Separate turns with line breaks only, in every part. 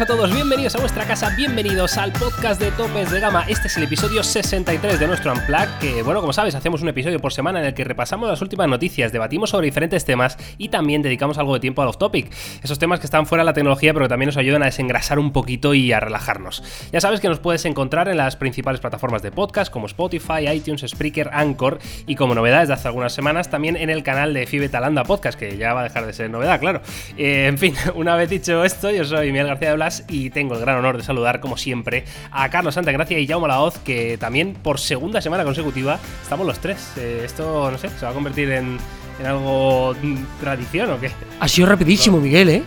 buenas a todos, bienvenidos a vuestra casa, bienvenidos al podcast de Topes de Gama. Este es el episodio 63 de nuestro Unplug, que bueno, como sabes, hacemos un episodio por semana en el que repasamos las últimas noticias, debatimos sobre diferentes temas y también dedicamos algo de tiempo a los topic. Esos temas que están fuera de la tecnología, pero que también nos ayudan a desengrasar un poquito y a relajarnos. Ya sabes que nos puedes encontrar en las principales plataformas de podcast como Spotify, iTunes, Spreaker, Anchor y como novedades de hace algunas semanas también en el canal de Fibe Talanda Podcast, que ya va a dejar de ser novedad, claro. Eh, en fin, una vez dicho esto, yo soy Miguel García de Blas y tengo el gran honor de saludar, como siempre, a Carlos Santagracia y Jaume Laoz, que también por segunda semana consecutiva estamos los tres. Eh, esto, no sé, se va a convertir en, algo mm, tradición o qué.
Ha sido rapidísimo, Miguel, ¿eh?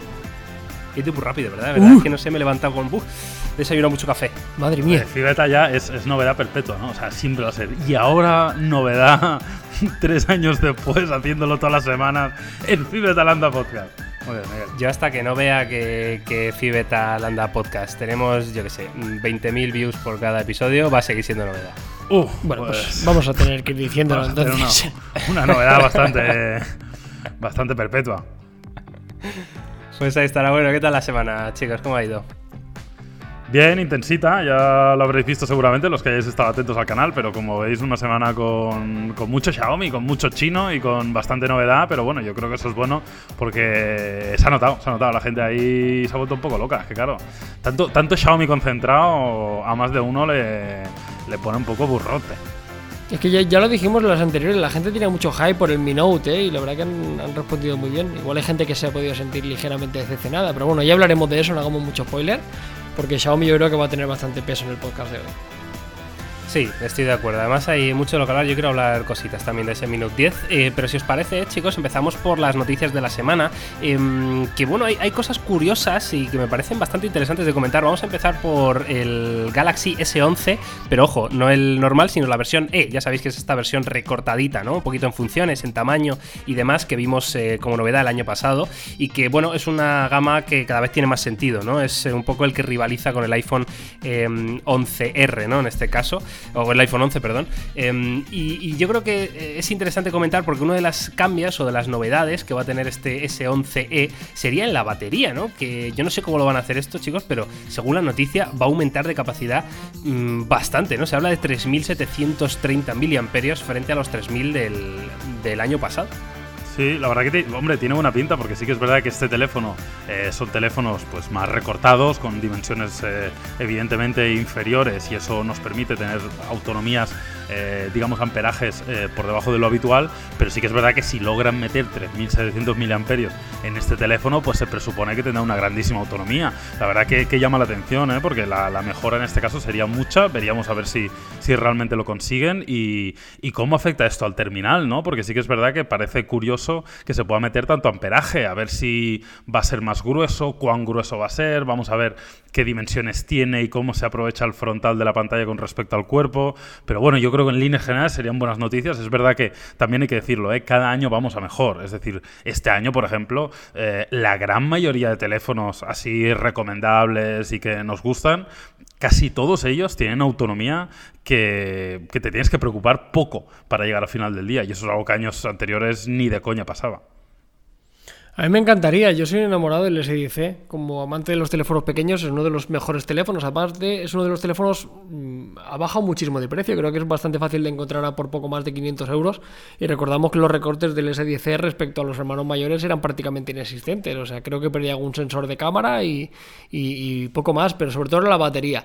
Y tú muy rápido, ¿verdad? ¿verdad? Es que no sé, me he levantado con. Uf, desayuno mucho café.
Madre mía.
Fibeta ya es, es, novedad perpetua, ¿no? O sea, siempre va a ser. Y ahora, novedad, tres años después, haciéndolo todas las semanas en
Yo hasta que no vea que, que Fibeta Landa Podcast tenemos, yo qué sé, 20.000 views por cada episodio, va a seguir siendo novedad.
Uh, bueno, pues, pues, vamos a tener que ir diciéndolo entonces.
Una, novedad bastante, bastante perpetua.
Pues ahí estará. Bueno, ¿qué tal la semana, chicos? ¿Cómo ha ido?
Bien, intensita, ya lo habréis visto seguramente los que hayáis estado atentos al canal, pero como veis, una semana con, con, mucho Xiaomi, con mucho chino y con bastante novedad, pero bueno, yo creo que eso es bueno porque se ha notado, se ha notado, la gente ahí se ha vuelto un poco loca, es que claro, tanto, tanto Xiaomi concentrado a más de uno le, le pone un poco burrote.
Es que ya, lo dijimos en las anteriores, la gente tiene mucho hype por el Mi Note, ¿eh? y la verdad que han, han, respondido muy bien. Igual hay gente que se ha podido sentir ligeramente decepcionada, pero bueno, ya hablaremos de eso, no hagamos mucho spoiler porque Xiaomi yo creo que va a tener bastante peso en el podcast de hoy.
Sí, estoy de acuerdo. Además hay mucho de lo que hablar. Yo quiero hablar cositas también de ese Minute 10. Eh, pero si os parece, chicos, empezamos por las noticias de la semana. Em, que bueno, hay, cosas curiosas y que me parecen bastante interesantes de comentar. Vamos a empezar por el Galaxy S11. Pero ojo, no el normal, sino la versión E. Ya sabéis que es esta versión recortadita, ¿no? Un poquito en funciones, en tamaño y demás que vimos eh, como novedad el año pasado. Y que bueno, es una gama que cada vez tiene más sentido, ¿no? Es eh, un poco el que rivaliza con el iPhone 11R, ¿no? En este caso o el iPhone 11, perdón. Em, y, yo creo que eh, es interesante comentar porque una de las cambios o de las novedades que va a tener este S11e sería en la batería, ¿no? Que yo no sé cómo lo van a hacer esto, chicos, pero según la noticia va a aumentar de capacidad mm, bastante, ¿no? Se habla de 3.730 mAh frente a los 3.000 del, del año pasado.
Sí, la verdad que, hombre, tiene buena pinta porque sí que es verdad que este teléfono eh, son teléfonos pues más recortados, con dimensiones eh, evidentemente inferiores y eso nos permite tener autonomías eh, digamos, amperajes eh, por debajo de lo habitual, pero sí que es verdad que si logran meter 3.700 miliamperios en este teléfono, pues se presupone que tendrá una grandísima autonomía. La verdad que, llama la atención, ¿eh? porque la, mejora en este caso sería mucha, veríamos a ver si, si realmente lo consiguen y, cómo afecta esto al terminal, ¿no? Porque sí que es verdad que parece curioso que se pueda meter tanto amperaje, a ver si va a ser más grueso, cuán grueso va a ser, vamos a ver qué dimensiones tiene y cómo se aprovecha el frontal de la pantalla con respecto al cuerpo, pero bueno, yo creo que en líneas generales serían buenas noticias. Es verdad que también hay que decirlo, ¿eh? cada año vamos a mejor. Es decir, este año, por ejemplo, eh, la gran mayoría de teléfonos así recomendables y que nos gustan, casi todos ellos tienen autonomía que, te tienes que preocupar poco para llegar al final del día. Y eso es algo que años anteriores ni de coña pasaba.
A mí me encantaría, yo soy enamorado del S10 como amante de los teléfonos pequeños, es uno de los mejores teléfonos, aparte es uno de los teléfonos, mm, ha bajado muchísimo de precio, creo que es bastante fácil de encontrar a por poco más de 500 euros, y recordamos que los recortes del S10 respecto a los hermanos mayores eran prácticamente inexistentes, o sea, creo que perdía algún sensor de cámara y, y poco más, pero sobre todo la batería.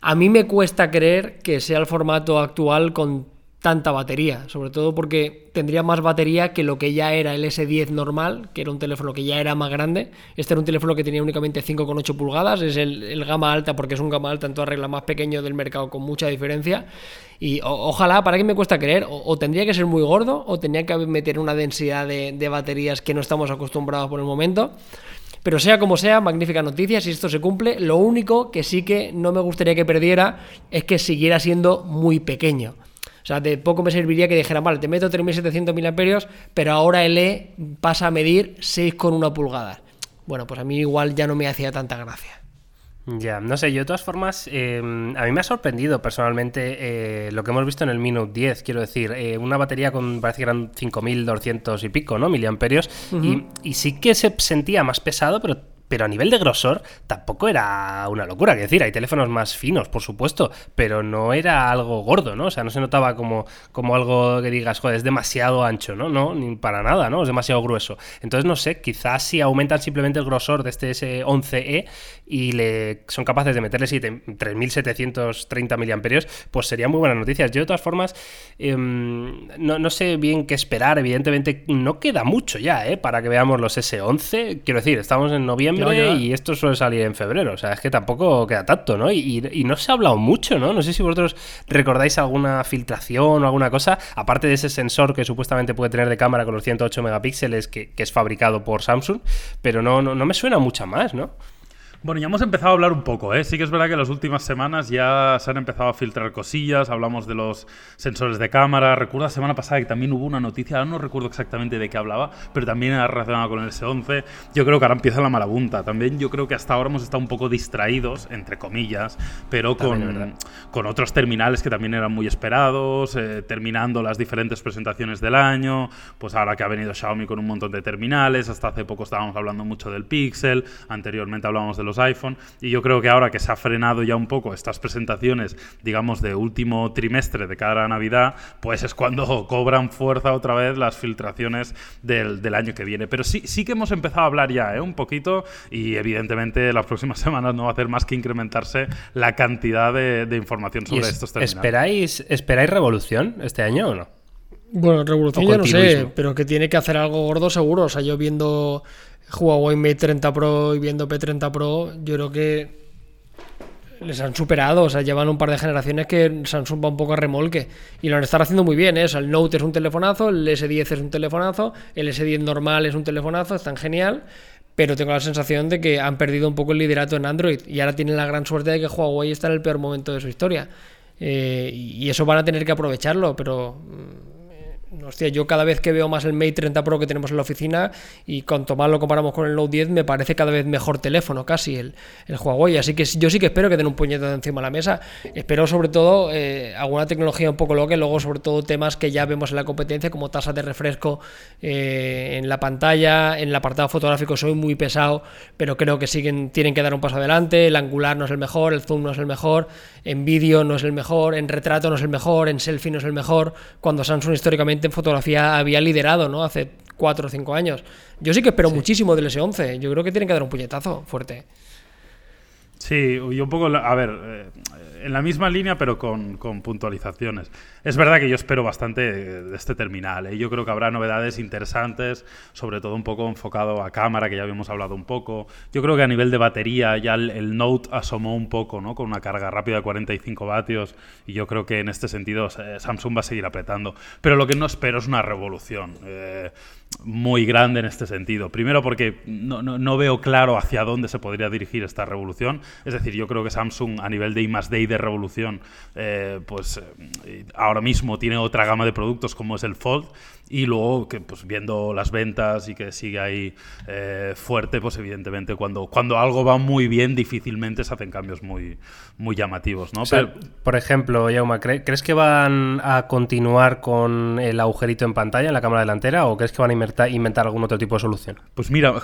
A mí me cuesta creer que sea el formato actual con tanta batería, sobre todo porque tendría más batería que lo que ya era el S10 normal, que era un teléfono que ya era más grande. Este era un teléfono que tenía únicamente 5,8 pulgadas, es el, gama alta porque es un gama alta en toda regla más pequeño del mercado con mucha diferencia. Y ojalá, ¿para qué me cuesta creer? O, tendría que ser muy gordo o tendría que meter una densidad de, de baterías que no estamos acostumbrados por el momento. Pero sea como sea, magnífica noticia, si esto se cumple. Lo único que sí que no me gustaría que perdiera es que siguiera siendo muy pequeño. O sea, de poco me serviría que dijera, vale, te meto 3700 mAh, pero ahora el E pasa a medir 6,1 pulgadas. Bueno, pues a mí igual ya no me hacía tanta gracia.
Ya, no sé, yo de todas formas, em, a mí me ha sorprendido personalmente eh, lo que hemos visto en el Minute 10, quiero decir, eh, una batería con, parece que eran 5200 y pico, ¿no? Miliamperios, y, y, sí que se sentía más pesado, pero pero a nivel de grosor tampoco era una locura. Es decir, hay teléfonos más finos, por supuesto, pero no era algo gordo, ¿no? O sea, no se notaba como, como algo que digas, joder, es demasiado ancho, ¿no? No, ni para nada, ¿no? Es demasiado grueso. Entonces, no sé, quizás si aumentan simplemente el grosor de este S11e y le son capaces de meterle 3.730 miliamperios, pues serían muy buenas noticias. Yo, de todas formas, em, no, no, sé bien qué esperar. Evidentemente, no queda mucho ya, ¿eh? Para que veamos los S11. Quiero decir, estamos en noviembre y esto suele salir en febrero. O sea, es que tampoco queda tanto, ¿no? Y, y, no se ha hablado mucho, ¿no? No sé si vosotros recordáis alguna filtración o alguna cosa, aparte de ese sensor que supuestamente puede tener de cámara con los 108 megapíxeles que, que es fabricado por Samsung, pero no, no, no me suena mucha más, ¿no?
Bueno, ya hemos empezado a hablar un poco, ¿eh? Sí que es verdad que en las últimas semanas ya se han empezado a filtrar cosillas, hablamos de los sensores de cámara. Recuerdo la semana pasada que también hubo una noticia, ahora no recuerdo exactamente de qué hablaba, pero también era relacionada con el S11. Yo creo que ahora empieza la marabunta. También yo creo que hasta ahora hemos estado un poco distraídos, entre comillas, pero con, con otros terminales que también eran muy esperados, eh, terminando las diferentes presentaciones del año, pues ahora que ha venido Xiaomi con un montón de terminales, hasta hace poco estábamos hablando mucho del Pixel, anteriormente hablábamos de los iPhone. Y yo creo que ahora que se ha frenado ya un poco estas presentaciones, digamos, de último trimestre de cara a Navidad, pues es cuando cobran fuerza otra vez las filtraciones del, del año que viene. Pero sí, sí que hemos empezado a hablar ya, ¿eh? Un poquito, y evidentemente las próximas semanas no va a hacer más que incrementarse la cantidad de, de información sobre estos terminales.
¿Esperáis, ¿Esperáis revolución este año o no?
Bueno, revolución yo no sé, pero que tiene que hacer algo gordo seguro. O sea, yo viendo Huawei Mate 30 Pro y viendo P30 Pro, yo creo que les han superado, o sea, llevan un par de generaciones que Samsung va un poco a remolque y lo estado haciendo muy bien, ¿eh? o sea, el Note es un telefonazo, el S10 es un telefonazo, el S10 normal es un telefonazo, están genial, pero tengo la sensación de que han perdido un poco el liderato en Android y ahora tienen la gran suerte de que Huawei está en el peor momento de su historia. Eh, y eso van a tener que aprovecharlo, pero mm, Hostia, yo cada vez que veo más el Mate 30 Pro que tenemos en la oficina y cuanto más lo comparamos con el Note 10 me parece cada vez mejor teléfono casi el, el Huawei. Así que yo sí que espero que den un puñetazo encima de la mesa. Espero sobre todo eh, alguna tecnología un poco loca y luego sobre todo temas que ya vemos en la competencia como tasa de refresco eh, en la pantalla, en el apartado fotográfico soy muy pesado, pero creo que siguen tienen que dar un paso adelante. El angular no es el mejor, el zoom no es el mejor, en vídeo no es el mejor, en retrato no es el mejor, en selfie no es el mejor, cuando Samsung históricamente en fotografía había liderado, ¿no? Hace cuatro o cinco años. Yo sí que espero muchísimo del S11. Yo creo que tienen que dar un puñetazo fuerte.
Sí, y un poco, a ver, eh, en la misma línea, pero con, puntualizaciones. Es verdad que yo espero bastante de este terminal. ¿eh? Yo creo que habrá novedades interesantes, sobre todo un poco enfocado a cámara, que ya habíamos hablado un poco. Yo creo que a nivel de batería ya el, Note asomó un poco, ¿no? Con una carga rápida de 45 vatios. Y yo creo que en este sentido eh, Samsung va a seguir apretando. Pero lo que no espero es una revolución. Eh, muy grande en este sentido. Primero porque no, no, veo claro hacia dónde se podría dirigir esta revolución. Es decir, yo creo que Samsung a nivel de I más de revolución, eh, pues eh, ahora mismo tiene otra gama de productos como es el Fold y luego que pues viendo las ventas y que sigue ahí eh, fuerte, pues evidentemente cuando, cuando algo va muy bien difícilmente se hacen cambios muy, muy llamativos, ¿no?
por ejemplo, Yauma, ¿crees que van a continuar con el agujerito en pantalla en la cámara delantera o crees que van a inventar, inventar algún otro tipo de solución?
Pues mira,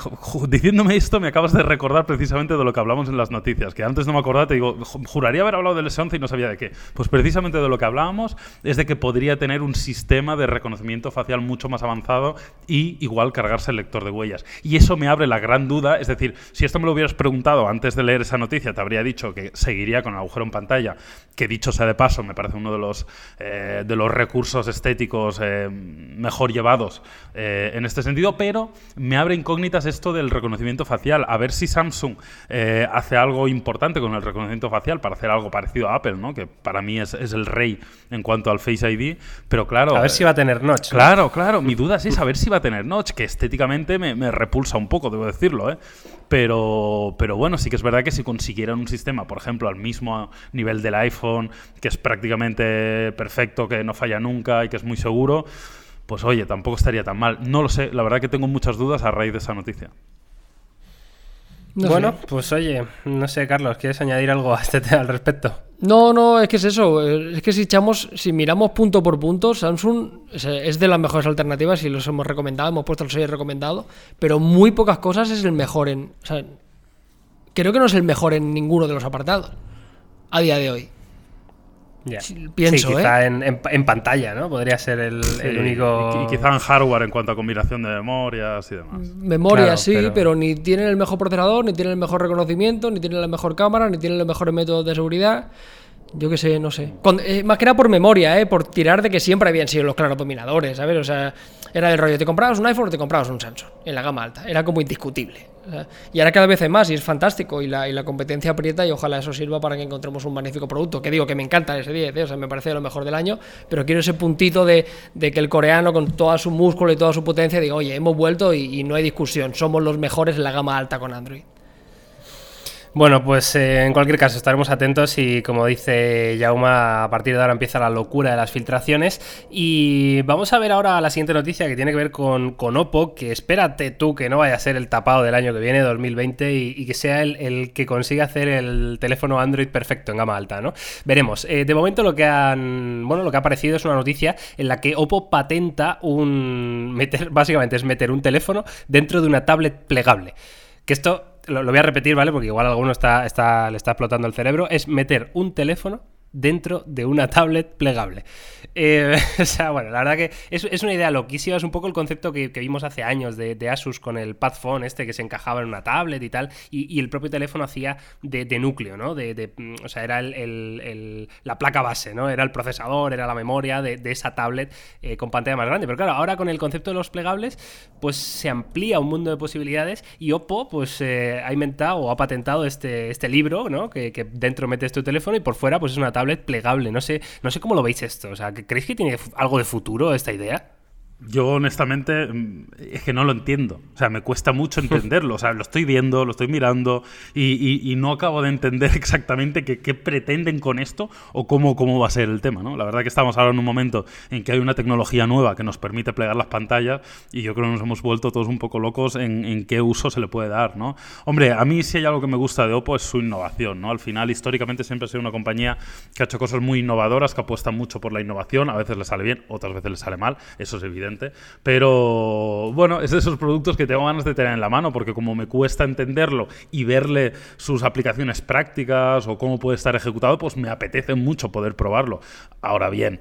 diciéndome esto me acabas de recordar precisamente de lo que hablamos en las noticias, que antes no me acordaba, te digo, juraría haber hablado del S11 y no sabía de qué. Pues precisamente de lo que hablábamos es de que podría tener un sistema de reconocimiento facial mucho más avanzado y igual cargarse el lector de huellas. Y eso me abre la gran duda, es decir, si esto me lo hubieras preguntado antes de leer esa noticia, te habría dicho que seguiría con el agujero en pantalla, que dicho sea de paso, me parece uno de los, eh, de los recursos estéticos eh, mejor llevados eh, en este sentido, pero me abre incógnitas esto del reconocimiento facial. A ver si Samsung hace algo importante con el reconocimiento facial para hacer algo parecido a Apple, ¿no? que para mí es, es el rey en cuanto al Face ID, pero claro...
A ver si va a tener notch.
Claro, Claro, Mi duda es saber si va a tener notch, que estéticamente me, repulsa un poco, debo decirlo, ¿eh? Pero, pero bueno, sí que es verdad que si consiguieran un sistema, por ejemplo, al mismo nivel del iPhone, que es prácticamente perfecto, que no falla nunca y que es muy seguro, pues oye, tampoco estaría tan mal. No lo sé, la verdad que tengo muchas dudas a raíz de esa noticia
bueno, pues oye, no sé, Carlos, ¿quieres añadir algo a este al respecto?
No, no, es que es eso. Es que si echamos, si miramos punto por punto, Samsung es de las mejores alternativas y los hemos recomendado, hemos puesto el sello recomendado, pero muy pocas cosas es el mejor en. O sea, creo que no es el mejor en ninguno de los apartados a día de hoy. Pienso,
Sí, quizá
¿eh?
en, en- en pantalla, ¿no? Podría ser el,
Sí,
el único.
Y, y quizá en hardware en cuanto a combinación de memorias y demás.
Memoria
Claro,
sí,
pero-
pero... ni tienen el mejor procesador, ni tienen el mejor reconocimiento, ni tienen la mejor cámara, ni tienen los mejores métodos de seguridad. Yo qué sé, no sé. Con- eh, más que era por memoria, ¿eh? por tirar de que siempre habían sido los claros dominadores, ¿sabes? O sea, era del rollo, ¿te comprabas un iPhone o te comprabas un Samsung? En la gama alta. Era como indiscutible. Sea, y ahora cada vez hay más y es fantástico y la, competencia aprieta y ojalá eso sirva para que encontremos un magnífico producto. Que digo que me encanta ese 10, ¿eh? o sea, me parece lo mejor del año, pero quiero ese puntito de, de que el coreano con toda su músculo y toda su potencia diga, oye, hemos vuelto y, y no hay discusión, somos los mejores en la gama alta con Android.
Bueno, pues eh, en cualquier caso estaremos atentos y como dice Jauma, a partir de ahora empieza la locura de las filtraciones y vamos a ver ahora la siguiente noticia que tiene que ver con, con Oppo, que espérate tú que no vaya a ser el tapado del año que viene, 2020, y, y que sea el, el que consiga hacer el teléfono Android perfecto en gama alta, ¿no? Veremos. Eh, de momento lo que han, bueno, lo que ha aparecido es una noticia en la que Oppo patenta un, meter, básicamente es meter un teléfono dentro de una tablet plegable. Que esto lo, lo voy a repetir, ¿vale? Porque igual alguno está, está, le está explotando el cerebro. Es meter un teléfono dentro de una tablet plegable. Eh, o sea, bueno, la verdad que es, es, una idea loquísima, es un poco el concepto que, vimos hace años de, Asus con el Pad este que se encajaba en una tablet y tal, y, el propio teléfono hacía de, núcleo, ¿no? De, o sea, era el, la placa base, ¿no? Era el procesador, era la memoria de, esa tablet eh, con pantalla más grande. Pero claro, ahora con el concepto de los plegables, pues se amplía un mundo de posibilidades y Oppo, pues eh, ha inventado o ha patentado este, este libro, ¿no? Que, que dentro metes tu teléfono y por fuera, pues es una tablet plegable. No sé, no sé cómo lo veis esto. O sea, ¿creéis que tiene algo de futuro esta idea?
Yo honestamente es que no lo entiendo. O sea, me cuesta mucho entenderlo. O sea, lo estoy viendo, lo estoy mirando y, y, y no acabo de entender exactamente qué, qué, pretenden con esto o cómo, cómo va a ser el tema. ¿no? La verdad que estamos ahora en un momento en que hay una tecnología nueva que nos permite plegar las pantallas y yo creo que nos hemos vuelto todos un poco locos en, en qué uso se le puede dar. ¿no? Hombre, a mí si hay algo que me gusta de Oppo es su innovación. ¿no? Al final, históricamente siempre ha sido una compañía que ha hecho cosas muy innovadoras, que apuesta mucho por la innovación. A veces le sale bien, otras veces le sale mal. Eso es evidente. Pero bueno, es de esos productos que tengo ganas de tener en la mano porque como me cuesta entenderlo y verle sus aplicaciones prácticas o cómo puede estar ejecutado, pues me apetece mucho poder probarlo. Ahora bien,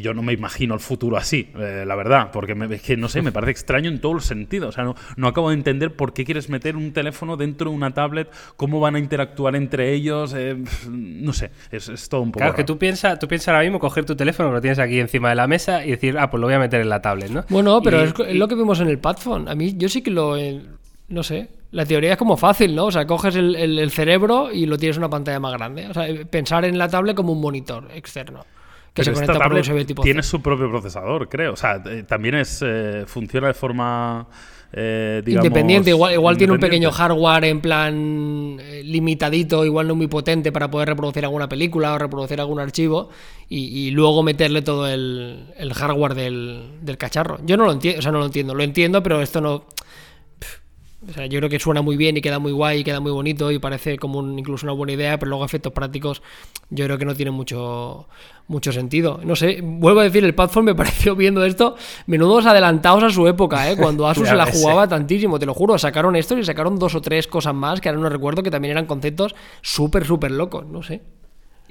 yo no me imagino el futuro así, eh, la verdad, porque me, es que no sé, me parece extraño en todos los sentidos. O sea, no, no acabo de entender por qué quieres meter un teléfono dentro de una tablet, cómo van a interactuar entre ellos, eh, no sé, es, es, todo un poco.
Claro,
raro.
que tú piensas tú piensa ahora mismo coger tu teléfono, lo tienes aquí encima de la mesa y decir, ah, pues lo voy a meter en la tablet, ¿no?
Bueno, pero
y,
es, es, lo que vimos en el Padphone. A mí, yo sí que lo. Eh, no sé. La teoría es como fácil, ¿no? O sea, coges el, el, el, cerebro y lo tienes en una pantalla más grande. O sea, pensar en la tablet como un monitor externo. Que
Pero
se conecta por USB tipo
Tiene su propio procesador, creo. O sea, eh, también es eh, funciona de forma. Eh, digamos,
independiente, igual, igual tiene un pequeño hardware en plan eh, limitadito, igual no muy potente para poder reproducir alguna película o reproducir algún archivo y, y luego meterle todo el, el hardware del, del, cacharro. Yo no lo entiendo, o sea, no lo entiendo, lo entiendo, pero esto no. O sea, yo creo que suena muy bien y queda muy guay y queda muy bonito y parece como un, incluso una buena idea, pero luego efectos prácticos yo creo que no tiene mucho, mucho sentido. No sé, vuelvo a decir, el Padphone me pareció viendo esto, menudos adelantados a su época, ¿eh? cuando Asus se la jugaba tantísimo, te lo juro, sacaron esto y sacaron dos o tres cosas más que ahora no recuerdo que también eran conceptos súper, súper locos, no sé.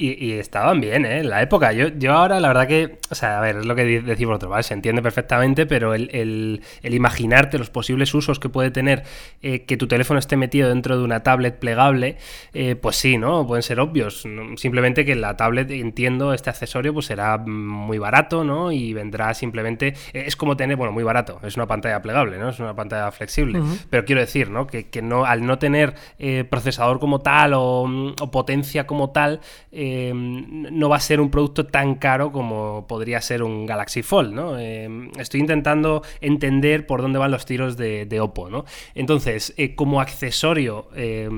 Y, y, estaban bien, ¿eh? En la época. Yo, yo ahora, la verdad que. O sea, a ver, es lo que decís vosotros, ¿vale? Se entiende perfectamente, pero el, el, el imaginarte los posibles usos que puede tener eh, que tu teléfono esté metido dentro de una tablet plegable, eh, pues sí, ¿no? Pueden ser obvios. Simplemente que la tablet, entiendo, este accesorio, pues será muy barato, ¿no? Y vendrá simplemente. Es como tener, bueno, muy barato. Es una pantalla plegable, ¿no? Es una pantalla flexible. Uh -huh. Pero quiero decir, ¿no? Que, que no, al no tener eh, procesador como tal o, o potencia como tal, eh, no va a ser un producto tan caro como podría ser un Galaxy Fold, ¿no? Eh, estoy intentando entender por dónde van los tiros de, de Oppo, ¿no? Entonces, eh, como accesorio eh,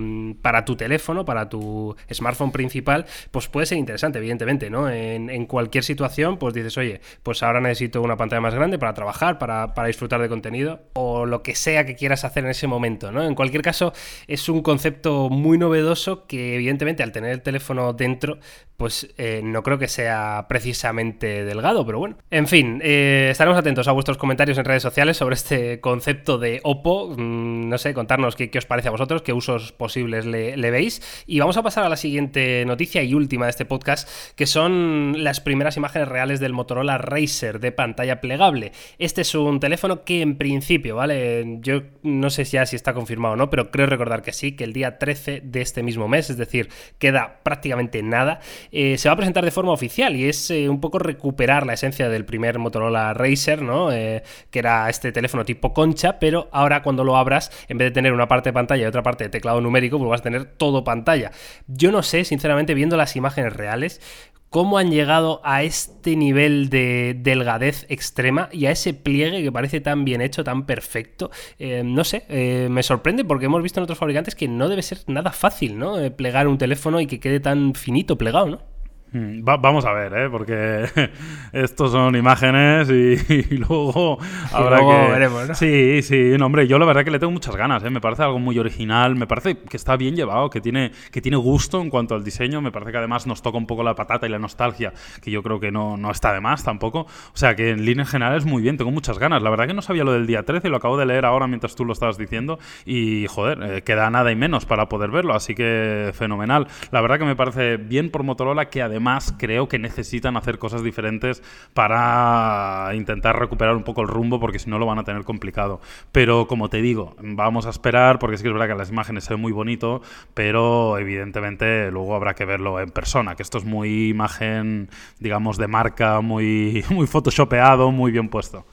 para tu teléfono, para tu smartphone principal, pues puede ser interesante, evidentemente, ¿no? En, en, cualquier situación, pues dices, oye, pues ahora necesito una pantalla más grande para trabajar, para, para disfrutar de contenido, o lo que sea que quieras hacer en ese momento, ¿no? En cualquier caso, es un concepto muy novedoso que, evidentemente, al tener el teléfono dentro, pues eh, no creo que sea precisamente delgado, pero bueno. En fin, eh, estaremos atentos a vuestros comentarios en redes sociales sobre este concepto de Oppo. Mm, no sé, contarnos qué, os parece a vosotros, qué usos posibles le, veis. Y vamos a pasar a la siguiente noticia y última de este podcast, que son las primeras imágenes reales del Motorola Racer de pantalla plegable. Este es un teléfono que en principio, ¿vale? Yo no sé ya si está confirmado o no, pero creo recordar que sí, que el día 13 de este mismo mes, es decir, queda prácticamente nada eh, se va a presentar de forma oficial y es eh, un poco recuperar la esencia del primer Motorola Racer, ¿no? Eh, que era este teléfono tipo concha, pero ahora cuando lo abras, en vez de tener una parte de pantalla y otra parte de teclado numérico, pues vas a tener todo pantalla. Yo no sé, sinceramente, viendo las imágenes reales, cómo han llegado a este nivel de delgadez extrema y a ese pliegue que parece tan bien hecho, tan perfecto. no sé, me sorprende porque hemos visto en otros fabricantes que no debe ser nada fácil, ¿no? plegar un teléfono y que quede tan finito plegado, ¿no?
Mm, vamos a ver, ¿eh? porque estos son imágenes y, luego habrá que...
veremos, ¿no?
Sí, sí, no, hombre, yo la verdad que le tengo muchas ganas, ¿eh? me parece algo muy original, me parece que está bien llevado, que tiene, que tiene gusto en cuanto al diseño, me parece que además nos toca un poco la patata y la nostalgia, que yo creo que no, no está de más tampoco, o sea que en líneas generales muy bien, tengo muchas ganas, la verdad que no sabía lo del día 13, lo acabo de leer ahora mientras tú lo estabas diciendo y joder, eh, queda nada y menos para poder verlo, así que fenomenal, la verdad que me parece bien por Motorola que además más creo que necesitan hacer cosas diferentes para intentar recuperar un poco el rumbo, porque si no lo van a tener complicado. Pero como te digo, vamos a esperar, porque sí que es verdad que las imágenes se ven muy bonito, pero evidentemente luego habrá que verlo en persona, que esto es muy imagen, digamos, de marca, muy, muy photoshopeado, muy bien puesto.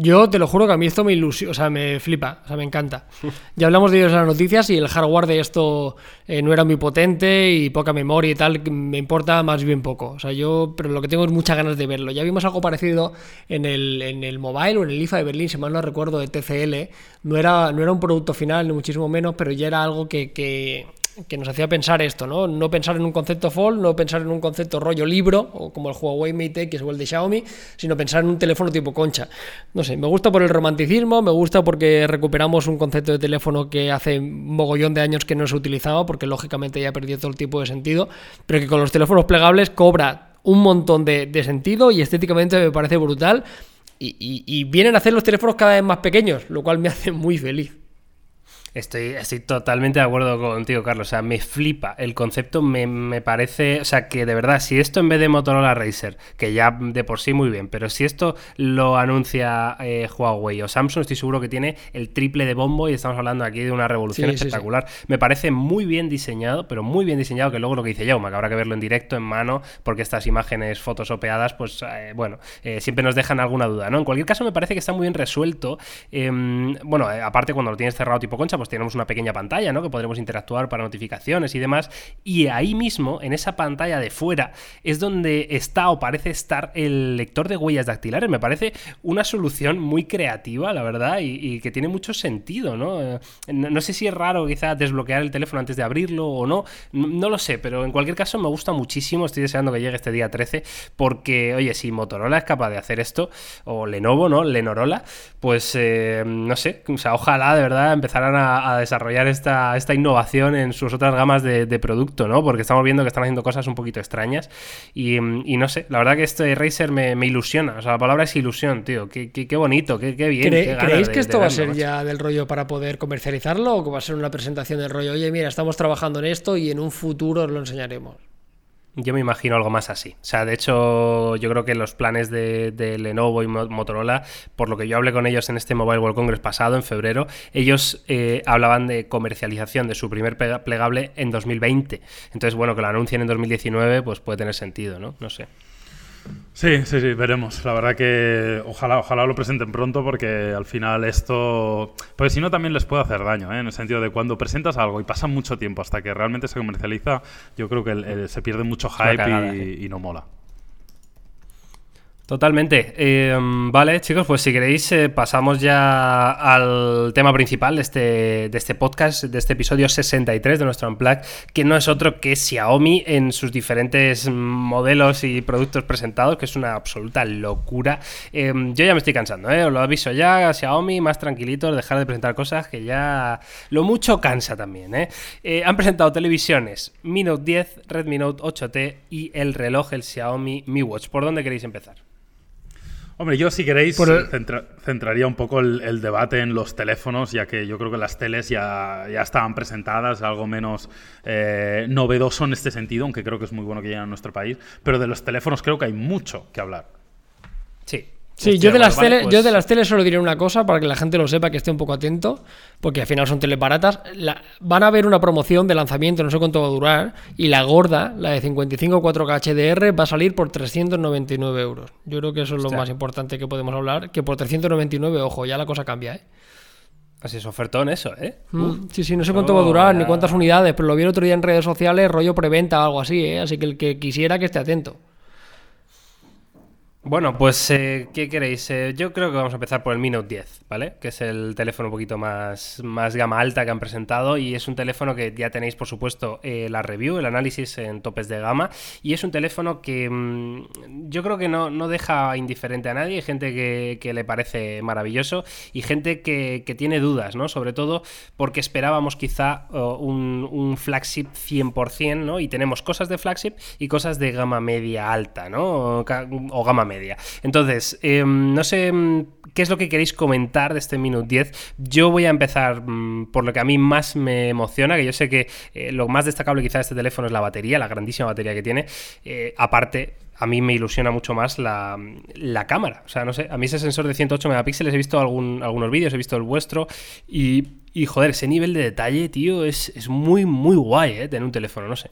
Yo te lo juro que a mí esto me ilusiona, o sea, me flipa, o sea, me encanta. Ya hablamos de ellos en las noticias y el hardware de esto eh, no era muy potente y poca memoria y tal, me importa más bien poco. O sea, yo, pero lo que tengo es muchas ganas de verlo. Ya vimos algo parecido en el, en el mobile o en el IFA de Berlín, si mal no recuerdo, de TCL. No era, no era un producto final, ni muchísimo menos, pero ya era algo que, que que nos hacía pensar esto, ¿no? No pensar en un concepto Fold, no pensar en un concepto rollo libro, o como el Huawei Mate X o el de Xiaomi, sino pensar en un teléfono tipo concha. No sé, me gusta por el romanticismo, me gusta porque recuperamos un concepto de teléfono que hace mogollón de años que no se utilizaba, porque lógicamente ya perdido todo el tipo de sentido, pero que con los teléfonos plegables cobra un montón de, sentido y estéticamente me parece brutal. y vienen a hacer los teléfonos cada vez más pequeños, lo cual me hace muy feliz.
Estoy, estoy totalmente de acuerdo contigo, Carlos. O sea, me flipa el concepto, me, parece. O sea, que de verdad, si esto en vez de Motorola Racer, que ya de por sí muy bien, pero si esto lo anuncia eh, Huawei o Samsung, estoy seguro que tiene el triple de bombo y estamos hablando aquí de una revolución espectacular. Me parece muy bien diseñado, pero muy bien diseñado, que luego lo que dice Jaume, que habrá que verlo en directo, en mano, porque estas imágenes fotosopeadas, pues eh, bueno, eh, siempre nos dejan alguna duda, ¿no? En cualquier caso, me parece que está muy bien resuelto. Em, bueno, aparte cuando lo tienes cerrado tipo concha, pues tenemos una pequeña pantalla, ¿no? Que podremos interactuar para notificaciones y demás. Y ahí mismo, en esa pantalla de fuera, es donde está o parece estar el lector de huellas dactilares. Me parece una solución muy creativa, la verdad, y, que tiene mucho sentido, ¿no? Eh, ¿no? sé si es raro quizá desbloquear el teléfono antes de abrirlo o no, no, lo sé, pero en cualquier caso me gusta muchísimo, estoy deseando que llegue este día 13, porque, oye, si Motorola es capaz de hacer esto, o Lenovo, ¿no? Lenorola, pues eh, no sé, o sea, ojalá de verdad empezaran a a, desarrollar esta, esta, innovación en sus otras gamas de, producto, ¿no? Porque estamos viendo que están haciendo cosas un poquito extrañas y, no sé, la verdad que este Razer me, ilusiona, o sea, la palabra es ilusión, tío, qué, qué, bonito, qué, bien.
¿Creéis que esto va a ser ya del rollo para poder comercializarlo o que va a ser una presentación del rollo, oye, mira, estamos trabajando en esto y en un futuro os lo enseñaremos?
Yo me imagino algo más así. O sea, de hecho, yo creo que los planes de, Lenovo y Motorola, por lo que yo hablé con ellos en este Mobile World Congress pasado, en febrero, ellos eh, hablaban de comercialización de su primer plegable en 2020. Entonces, bueno, que lo anuncien en 2019, pues puede tener sentido, ¿no? No sé.
Sí, sí, sí, veremos. La verdad que ojalá, ojalá lo presenten pronto porque al final esto, pues si no también les puede hacer daño, ¿eh? en el sentido de cuando presentas algo y pasa mucho tiempo hasta que realmente se comercializa, yo creo que se pierde mucho hype y no mola.
Totalmente. Eh, vale, chicos, pues si queréis eh, pasamos ya al tema principal de este, de este podcast, de este episodio 63 de nuestro Unplug, que no es otro que Xiaomi en sus diferentes modelos y productos presentados, que es una absoluta locura. Eh, yo ya me estoy cansando, ¿eh? os lo aviso ya, Xiaomi, más tranquilitos, dejar de presentar cosas que ya lo mucho cansa también. ¿eh? han presentado televisiones Mi Note 10, Redmi Note 8T y el reloj, el Xiaomi Mi Watch. ¿Por dónde queréis empezar?
Hombre, yo si queréis centraría un poco el, debate en los teléfonos, ya que yo creo que las teles ya, ya estaban presentadas, algo menos eh, novedoso en este sentido, aunque creo que es muy bueno que lleguen a nuestro país, pero de los teléfonos creo que hay mucho que hablar.
Sí,
Sí, yo de, las teles, yo de las teles solo diré una cosa para que la gente lo sepa, que esté un poco atento, porque al final son teles baratas. van a haber una promoción de lanzamiento, no sé cuánto va a durar, y la gorda, la de 55 4K HDR, va a salir por 399 euros. Yo creo que eso es lo más importante que podemos hablar, que por 399, ojo, ya la cosa cambia, ¿eh?
Así es ofertón eso, ¿eh?
Mm, sí, sí, no sé cuánto va a durar, ni cuántas unidades, pero lo vi el otro día en redes sociales, rollo preventa o algo así, ¿eh? Así que el que quisiera que esté atento.
Bueno, pues, eh, ¿qué queréis? Eh, yo creo que vamos a empezar por el Mi Note 10, ¿vale? Que es el teléfono un poquito más, más gama alta que han presentado y es un teléfono que ya tenéis, por supuesto, eh, la review, el análisis en topes de gama y es un teléfono que mm, yo creo que no, no, deja indiferente a nadie. Gente que, le parece maravilloso y gente que, tiene dudas, ¿no? Sobre todo porque esperábamos quizá un, un, flagship 100%, ¿no? Y tenemos cosas de flagship y cosas de gama media alta, ¿no? O gama media. Entonces, em, no sé em, qué es lo que queréis comentar de este Minute 10. Yo voy a empezar mm, por lo que a mí más me emociona, que yo sé que eh, lo más destacable quizá de este teléfono es la batería, la grandísima batería que tiene. Eh, aparte, a mí me ilusiona mucho más la, cámara. O sea, no sé, a mí ese sensor de 108 megapíxeles, he visto algunos vídeos, he visto el vuestro y, y, joder, ese nivel de detalle, tío, es, es muy, muy guay, ¿eh? Tener un teléfono, no sé.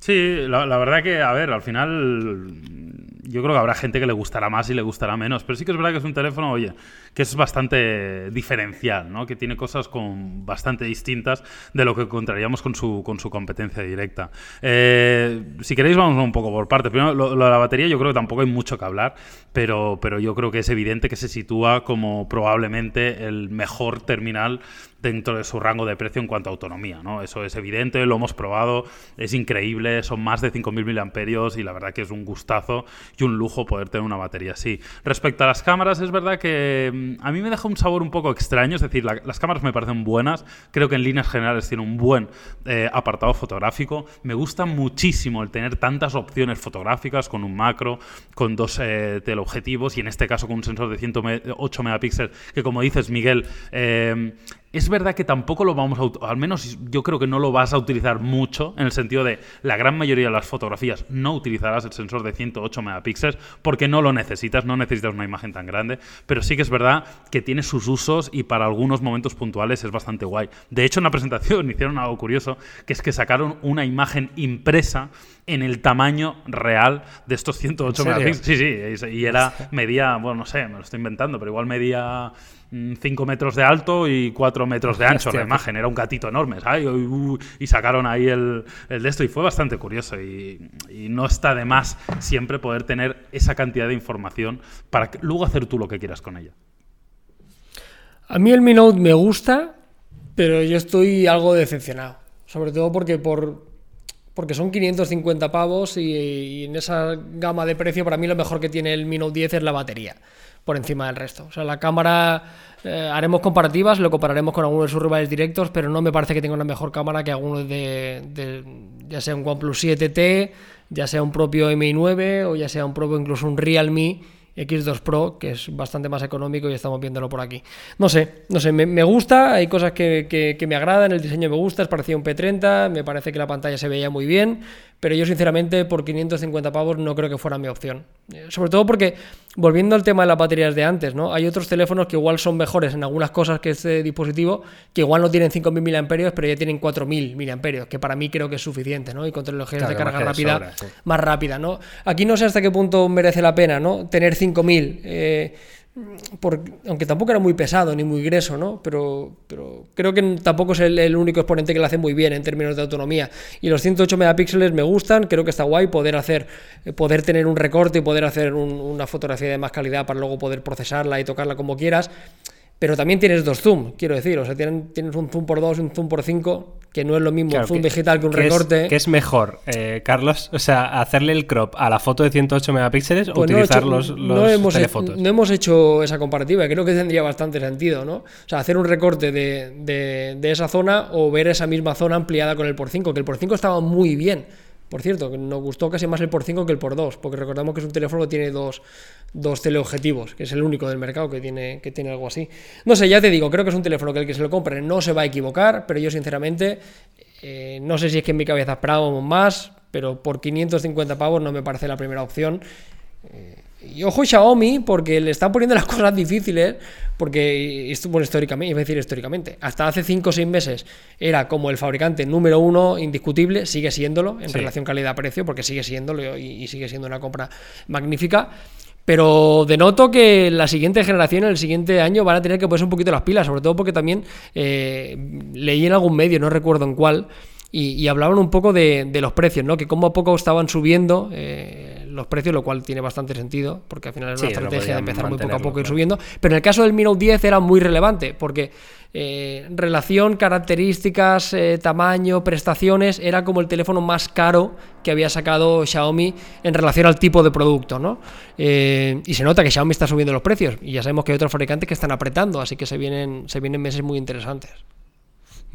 Sí, la, la, verdad que, a ver, al final yo creo que habrá gente que le gustará más y le gustará menos, pero sí que es verdad que es un teléfono, oye, que es bastante diferencial, ¿no? Que tiene cosas con bastante distintas de lo que encontraríamos con su, con su competencia directa. Eh, si queréis, vamos un poco por partes. Primero, lo, de la batería, yo creo que tampoco hay mucho que hablar, pero, pero yo creo que es evidente que se sitúa como probablemente el mejor terminal dentro de su rango de precio en cuanto a autonomía, ¿no? Eso es evidente, lo hemos probado, es increíble, son más de 5.000 miliamperios y la verdad que es un gustazo y un lujo poder tener una batería así. Respecto a las cámaras, es verdad que mm, a mí me deja un sabor un poco extraño, es decir, las cámaras me parecen buenas, creo que en líneas generales tiene un buen eh, apartado fotográfico, me gusta muchísimo el tener tantas opciones fotográficas con un macro, con dos eh, teleobjetivos y en este caso con un sensor de 108 megapíxeles que como dices Miguel, eh, es verdad que tampoco lo vamos a, al menos yo creo que no lo vas a utilizar mucho, en el sentido de la gran mayoría de las fotografías no utilizarás el sensor de 108 megapíxeles porque no lo necesitas, no necesitas una imagen tan grande, pero sí que es verdad que tiene sus usos y para algunos momentos puntuales es bastante guay. De hecho, en la presentación hicieron algo curioso, que es que sacaron una imagen impresa en el tamaño real de estos 108 megapíxeles. Sí, sí, y era, medía, bueno, no sé, me lo estoy inventando, pero igual medía 5 metros de alto y 4 metros de ancho la imagen. Era un gatito enorme, ¿sabes? Y, sacaron ahí el, de esto y fue bastante curioso. Y, no está de más siempre poder tener esa cantidad de información para luego hacer tú lo que quieras con ella.
A mí el Mi Note me gusta, pero yo estoy algo decepcionado. Sobre todo porque por, porque son 550 pavos y, en esa gama de precio para mí lo mejor que tiene el Mi Note 10 es la batería por encima del resto. O sea, la cámara eh, haremos comparativas, lo compararemos con algunos de sus rivales directos, pero no me parece que tenga una mejor cámara que algunos de, ya sea un OnePlus 7T, ya sea un propio Mi 9 o ya sea un propio incluso un Realme X2 Pro, que es bastante más económico y estamos viéndolo por aquí. No sé, no sé, me, gusta, hay cosas que, que, me agradan, el diseño me gusta, es parecido a un P30, me parece que la pantalla se veía muy bien, pero yo sinceramente por 550 pavos no creo que fuera mi opción. Eh, sobre todo porque, volviendo al tema de las baterías de antes, ¿no? Hay otros teléfonos que igual son mejores en algunas cosas que este dispositivo, que igual no tienen 5.000 mAh, pero ya tienen 4.000 mAh, que para mí creo que es suficiente, ¿no? Y con tecnologías de carga rápida, más rápida, ¿no? Aquí no sé hasta qué punto merece la pena, ¿no? Tener 5.000. Eh, aunque tampoco era muy pesado ni muy grueso, ¿no? Pero, pero creo que tampoco es el, único exponente que lo hace muy bien en términos de autonomía. Y los 108 megapíxeles me gustan, creo que está guay poder hacer, eh, poder tener un recorte y poder hacer una fotografía de más calidad para luego poder procesarla y tocarla como quieras pero también tienes dos zoom, quiero decir, o sea, tienes un zoom por 2 y un zoom por 5, que no es lo mismo un zoom digital que un recorte.
¿Qué es mejor, eh, Carlos? O sea, hacerle el crop a la foto de 108 megapíxeles o pues utilizar los, los
no hemos
telefotos.
no hemos hecho esa comparativa, creo que tendría bastante sentido, ¿no? O sea, hacer un recorte de, de, de esa zona o ver esa misma zona ampliada con el por 5, que el por 5 estaba muy bien. Por cierto, nos gustó casi más el por 5 que el por 2, porque recordamos que es un teléfono que tiene dos, dos teleobjetivos, que es el único del mercado que tiene, que tiene algo así. No sé, ya te digo, creo que es un teléfono que el que se lo compre no se va a equivocar, pero yo sinceramente eh, no sé si es que en mi cabeza esperábamos más, pero por 550 pavos no me parece la primera opción. Eh, y ojo Xiaomi, porque le están poniendo las cosas difíciles, porque, bueno, históricamente, a decir históricamente, hasta hace 5 o 6 meses era como el fabricante número uno indiscutible, sigue siéndolo en relación calidad-precio, porque sigue siéndolo y, sigue siendo una compra magnífica. Pero denoto que la siguiente generación, el siguiente año, van a tener que ponerse un poquito las pilas, sobre todo porque también eh, leí en algún medio, no recuerdo en cuál, y, hablaban un poco de, los precios, ¿no? Que como a poco estaban subiendo eh, los precios, lo cual tiene bastante sentido, porque al final es una estrategia de empezar muy poco a poco ir subiendo. Pero en el caso del Mi Note 10 era muy relevante, porque eh, relación, características, eh, tamaño, prestaciones, era como el teléfono más caro que había sacado Xiaomi en relación al tipo de producto, ¿no? y se nota que Xiaomi está subiendo los precios, y ya sabemos que hay otros fabricantes que están apretando, así que se vienen, se vienen meses muy interesantes.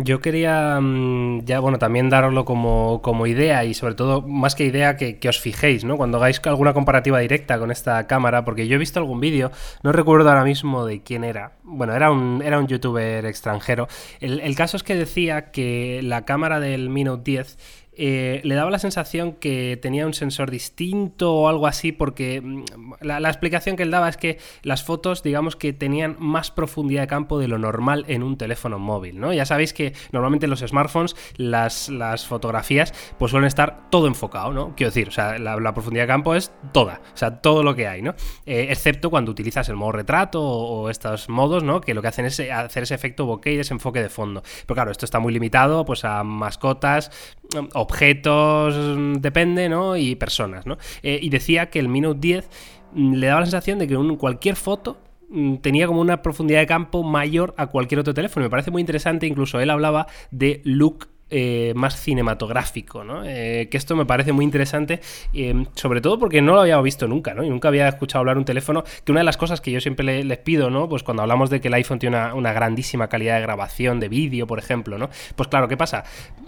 Yo quería mm, ya, bueno, también daroslo como, idea y sobre todo, más que idea, que, os fijéis, ¿no? Cuando hagáis alguna comparativa directa con esta cámara, porque yo he visto algún vídeo, no recuerdo ahora mismo de quién era. Bueno, era un, era un youtuber extranjero. El, el caso es que decía que la cámara del Mi Note 10 eh, le daba la sensación que tenía un sensor distinto o algo así, porque mm, la, explicación que él daba es que las fotos, digamos que tenían más profundidad de campo de lo normal en un teléfono móvil, ¿no? Ya sabéis que normalmente en los smartphones las, las fotografías pues suelen estar todo enfocado, ¿no? Quiero decir, o sea, la, profundidad de campo es toda, o sea, todo lo que hay, ¿no? Eh, excepto cuando utilizas el modo retrato o, estos modos, ¿no? Que lo que hacen es hacer ese efecto bokeh y desenfoque de fondo. Pero claro, esto está muy limitado pues a mascotas o objetos, mm, depende, ¿no? Y personas, ¿no? Eh, y decía que el Mi 10 mm, le daba la sensación de que en cualquier foto mm, tenía como una profundidad de campo mayor a cualquier otro teléfono. Me parece muy interesante, incluso él hablaba de look eh, más cinematográfico, ¿no? Eh, que esto me parece muy interesante, eh, sobre todo porque no lo había visto nunca, ¿no? Y nunca había escuchado hablar un teléfono, que una de las cosas que yo siempre les pido, ¿no? Pues cuando hablamos de que el iPhone tiene una, una grandísima calidad de grabación de vídeo, por ejemplo, ¿no? Pues claro, ¿qué pasa?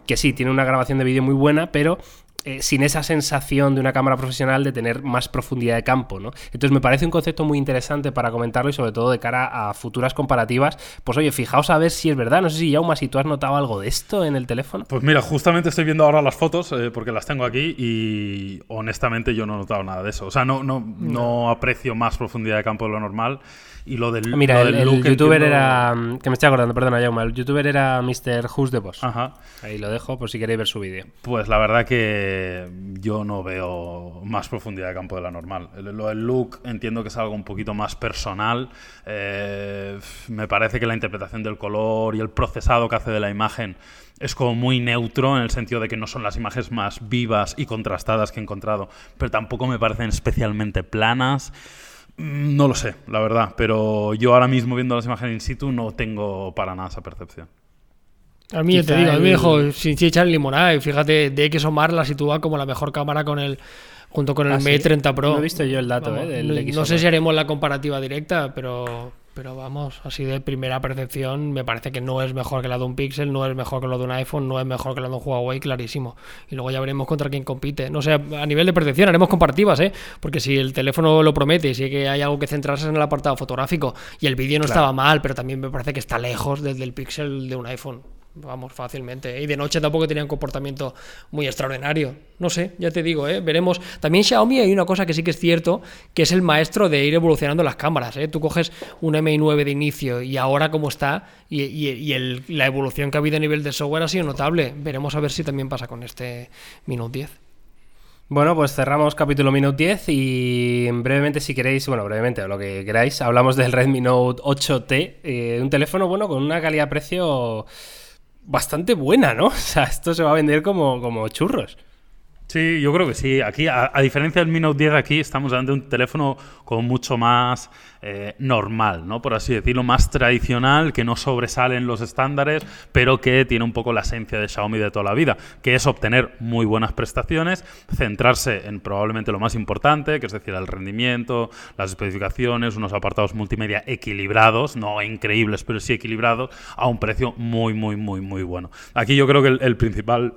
Que sí, tiene una grabación de vídeo muy buena, pero eh, sin esa sensación de una cámara profesional de tener más profundidad de campo, ¿no? Entonces me parece un concepto muy interesante para comentarlo y sobre todo de cara a futuras comparativas. Pues oye, fijaos a ver si es verdad. No sé si Yauma, si tú has notado algo de esto en el teléfono.
Pues mira, justamente estoy viendo ahora las fotos eh, porque las tengo aquí y honestamente yo no he notado nada de eso. O sea, no, no, no aprecio más profundidad de campo de lo normal. Y lo del.
Mira, el, youtuber era. Que me estoy acordando, perdona, Jauma. El youtuber era Mr. Who's the Boss.
Ajá.
Ahí lo dejo por si queréis ver su vídeo.
Pues la verdad que yo no veo más profundidad de campo de la normal. Lo del look entiendo que es algo un poquito más personal. Eh, me parece que la interpretación del color y el procesado que hace de la imagen es como muy neutro en el sentido de que no son las imágenes más vivas y contrastadas que he encontrado, pero tampoco me parecen especialmente planas. Mm, no lo sé, la verdad, pero yo ahora mismo viendo las imágenes in situ no tengo para nada esa percepción.
A mí, te digo, a mí me dejó sin echar limonada y fíjate, de que Omar la sitúa como la mejor cámara con el junto con el ¿Ah, m 30 Pro.
No he visto yo el dato, eh,
no, sé si haremos la comparativa directa, pero pero vamos, así de primera percepción, me parece que no es mejor que la de un Pixel, no es mejor que la de un iPhone, no es mejor que la de un Huawei, clarísimo. Y luego ya veremos contra quién compite. No sé, a nivel de percepción haremos comparativas, ¿eh? Porque si el teléfono lo promete y si que hay algo que centrarse en el apartado fotográfico y el vídeo no estaba mal, pero también me parece que está lejos desde el Pixel de un iPhone. Vamos, fácilmente. Y de noche tampoco tenía un comportamiento muy extraordinario. No sé, ya te digo, ¿eh? veremos. También Xiaomi hay una cosa que sí que es cierto, que es el maestro de ir evolucionando las cámaras. ¿eh? Tú coges un MI9 de inicio y ahora cómo está, y, la evolución que ha habido a nivel de software ha sido notable. Veremos a ver si también pasa con este Minute 10.
Bueno, pues cerramos capítulo Minute 10 y brevemente, si queréis, bueno, brevemente, lo que queráis, hablamos del Redmi Note 8T, eh, un teléfono, bueno, con una calidad-precio bastante buena, ¿no? O sea, esto se va a vender como, como churros.
Sí, yo creo que sí. Aquí, a, diferencia del Mi Note 10, aquí estamos ante un teléfono como mucho más eh, normal, ¿no? Por así decirlo, más tradicional, que no sobresale en los estándares, pero que tiene un poco la esencia de Xiaomi de toda la vida, que es obtener muy buenas prestaciones, centrarse en probablemente lo más importante, que es decir, el rendimiento, las especificaciones, unos apartados multimedia equilibrados, no increíbles, pero sí equilibrados, a un precio muy, muy, muy, muy bueno. Aquí yo creo que el principal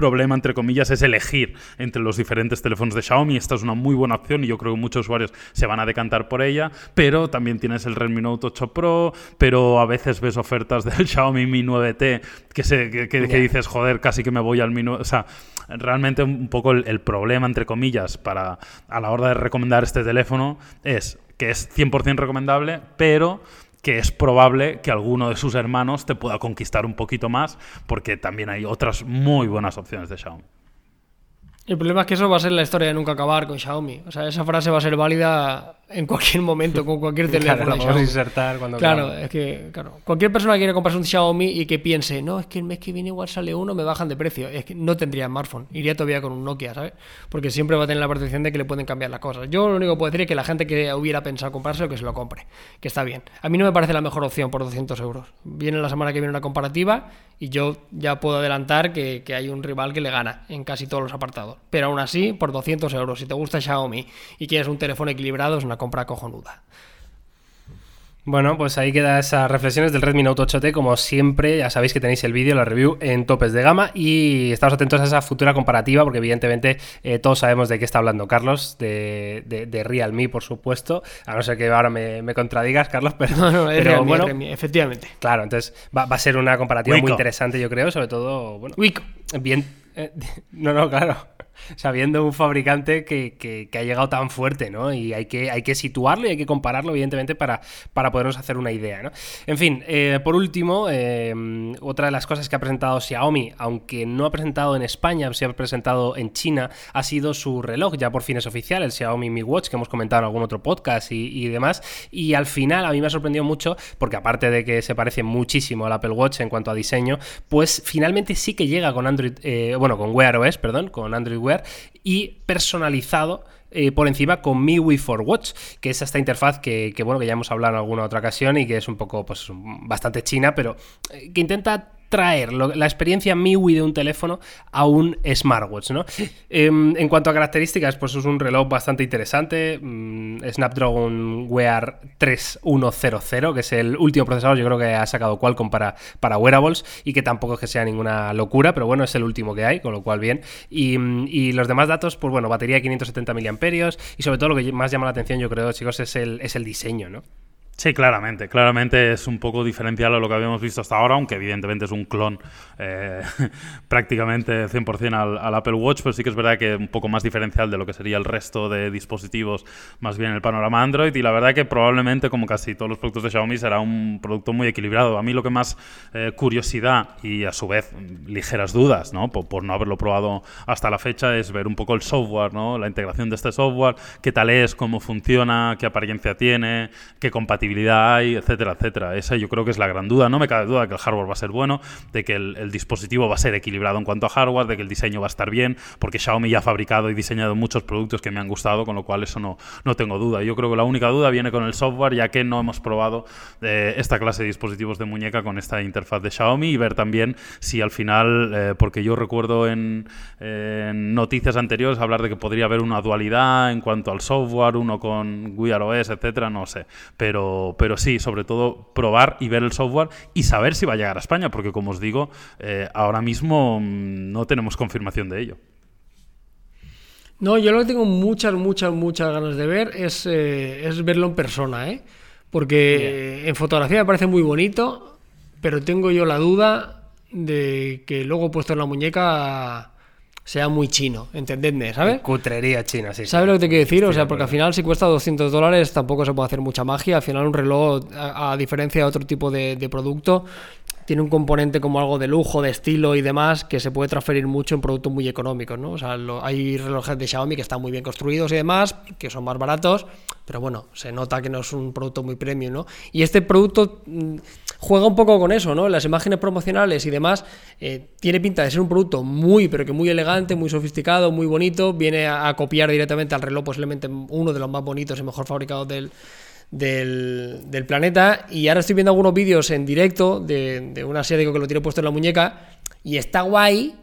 problema, entre comillas, es elegir entre los diferentes teléfonos de Xiaomi. Esta es una muy buena opción y yo creo que muchos usuarios se van a decantar por ella, pero también tienes el Redmi Note 8 Pro, pero a veces ves ofertas del Xiaomi Mi 9T que, se, que, dices, joder, casi que me voy al Mi 9... O sea, realmente un poco el, el problema, entre comillas, para a la hora de recomendar este teléfono es que es 100% recomendable, pero que es probable que alguno de sus hermanos te pueda conquistar un poquito más, porque también hay otras muy buenas opciones de Xiaomi.
El problema es que eso va a ser la historia de nunca acabar con Xiaomi. O sea, esa frase va a ser válida en cualquier momento, con cualquier teléfono.
Claro, insertar cuando
Claro, es que claro, cualquier persona que quiere comprarse un Xiaomi y que piense, no, es que el mes que viene igual sale uno, me bajan de precio. Es que no tendría smartphone, iría todavía con un Nokia, ¿sabes? Porque siempre va a tener la percepción de que le pueden cambiar las cosas. Yo lo único que puedo decir es que la gente que hubiera pensado comprarse, que se lo compre, que está bien. A mí no me parece la mejor opción por 200 euros. Viene la semana que viene una comparativa y yo ya puedo adelantar que, que hay un rival que le gana en casi todos los apartados. Pero aún así, por 200 euros, si te gusta Xiaomi y quieres un teléfono equilibrado, es una compra cojonuda.
Bueno, pues ahí quedan esas reflexiones del Redmi Note 8T. Como siempre, ya sabéis que tenéis el vídeo, la review en topes de gama y estamos atentos a esa futura comparativa porque evidentemente eh, todos sabemos de qué está hablando Carlos, de, de, Realme, por supuesto. A no ser que ahora me, contradigas, Carlos, pero,
no, no, es Realme, efectivamente.
Claro, entonces va, a ser una comparativa muy interesante, yo creo, sobre todo, bueno, bien... Eh, no, no, claro sabiendo un fabricante que, ha llegado tan fuerte, ¿no? Y hay que, hay que situarlo y hay que compararlo, evidentemente, para, para podernos hacer una idea, ¿no? En fin, eh, por último, eh, otra de las cosas que ha presentado Xiaomi, aunque no ha presentado en España, se ha presentado en China, ha sido su reloj, ya por fin es oficial, el Xiaomi Mi Watch, que hemos comentado en algún otro podcast y, demás. Y al final, a mí me ha sorprendido mucho, porque aparte de que se parece muchísimo al Apple Watch en cuanto a diseño, pues finalmente sí que llega con Android, eh, bueno, con Wear OS, perdón, con Android Wear y personalizado eh, por encima con MIUI for Watch, que es esta interfaz que, bueno, que ya hemos hablado en alguna otra ocasión y que es un poco, pues, bastante china, pero eh, que intenta traer la experiencia MIUI de un teléfono a un smartwatch, ¿no? Em, en cuanto a características, pues es un reloj bastante interesante, mm, Snapdragon Wear 3100, que es el último procesador, yo creo que ha sacado Qualcomm para, para wearables y que tampoco es que sea ninguna locura, pero bueno, es el último que hay, con lo cual bien. Y, y los demás datos, pues bueno, batería de 570 mAh y sobre todo lo que más llama la atención, yo creo, chicos, es el, es el diseño, ¿no?
Sí, claramente. Claramente es un poco diferencial a lo que habíamos visto hasta ahora, aunque evidentemente es un clon eh, prácticamente 100% al, al, Apple Watch, pero sí que es verdad que un poco más diferencial de lo que sería el resto de dispositivos, más bien el panorama Android. Y la verdad que probablemente, como casi todos los productos de Xiaomi, será un producto muy equilibrado. A mí lo que más eh, curiosidad y a su vez ligeras dudas, ¿no? Por, no haberlo probado hasta la fecha, es ver un poco el software, ¿no? La integración de este software, qué tal es, cómo funciona, qué apariencia tiene, qué compatibilidad hay, etcétera, etcétera. Esa yo creo que es la gran duda. No me cabe duda de que el hardware va a ser bueno, de que el, dispositivo va a ser equilibrado en cuanto a hardware, de que el diseño va a estar bien, porque Xiaomi ya ha fabricado y diseñado muchos productos que me han gustado, con lo cual eso no, no tengo duda. Yo creo que la única duda viene con el software, ya que no hemos probado eh, esta clase de dispositivos de muñeca con esta interfaz de Xiaomi y ver también si al final, eh, porque yo recuerdo en, en, noticias anteriores hablar de que podría haber una dualidad en cuanto al software, uno con Wear OS, etcétera, no sé. Pero pero, sí, sobre todo probar y ver el software y saber si va a llegar a España, porque como os digo, eh, ahora mismo mm, no tenemos confirmación de ello.
No, yo lo que tengo muchas, muchas, muchas ganas de ver es, eh, verlo en persona, ¿eh? Porque en fotografía me parece muy bonito, pero tengo yo la duda de que luego puesto en la muñeca sea muy chino, entendedme, ¿sabes?
Cutrería china, sí.
¿Sabes lo que te quiero decir? o sea, porque al final si cuesta 200 dólares tampoco se puede hacer mucha magia. Al final un reloj, a, diferencia de otro tipo de, producto, tiene un componente como algo de lujo, de estilo y demás que se puede transferir mucho en productos muy económicos, ¿no? O sea, hay relojes de Xiaomi que están muy bien construidos y demás, que son más baratos, pero bueno, se nota que no es un producto muy premium, ¿no? Y este producto mm, juega un poco con eso, ¿no? Las imágenes promocionales y demás eh, tiene pinta de ser un producto muy, pero que muy elegante, muy sofisticado, muy bonito, viene a copiar directamente al reloj posiblemente uno de los más bonitos y mejor fabricados del, del, del planeta. Y ahora estoy viendo algunos vídeos en directo de, de un asiático que lo tiene puesto en la muñeca y está guay,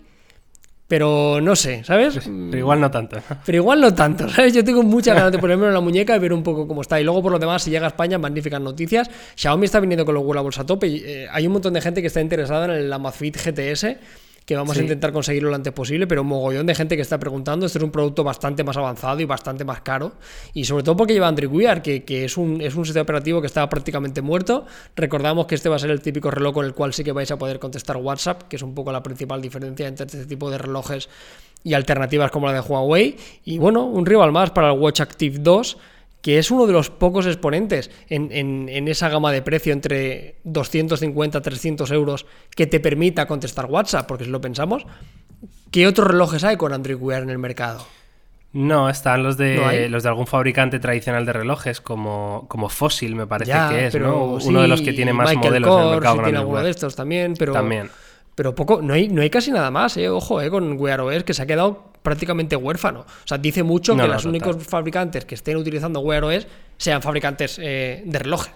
pero no sé, ¿sabes?
Pero igual no tanto.
Pero igual no tanto, ¿sabes? Yo tengo muchas ganas de ponérmelo en la muñeca y ver un poco cómo está. Y luego, por lo demás, si llega a España, magníficas noticias. Xiaomi está viniendo con los wearables a tope. y, eh, hay un montón de gente que está interesada en el Amazfit GTS, que vamos
Sí.
a intentar conseguirlo lo antes posible, pero un mogollón de gente que está preguntando. Este es un producto bastante más avanzado y bastante más caro. Y sobre todo porque lleva Android Wear, que, que es, un, es un sistema operativo que estaba prácticamente muerto. Recordamos que este va a ser el típico reloj con el cual sí que vais a poder contestar WhatsApp, que es un poco la principal diferencia entre este tipo de relojes y alternativas como la de Huawei. Y bueno, un rival más para el Watch Active 2, que es uno de los pocos exponentes en, en- en esa gama de precio entre 250 300 euros que te permita contestar WhatsApp, porque si lo pensamos, ¿qué otros relojes hay con Android Wear en el mercado?
No, están los de los de algún fabricante tradicional de relojes, como, como Fossil, me parece
Ya,
que es,
pero
¿no?
sí,
Uno de los que tiene más
Michael
modelos en el mercado
sí tiene alguno de estos también, pero
También.
Pero poco, no hay, no hay casi nada más, eh, ojo, eh, con Wear OS que se ha quedado prácticamente huérfano. O sea, dice mucho
No,
que
no,
los
total.
únicos fabricantes que estén utilizando Wear OS sean fabricantes eh, de relojes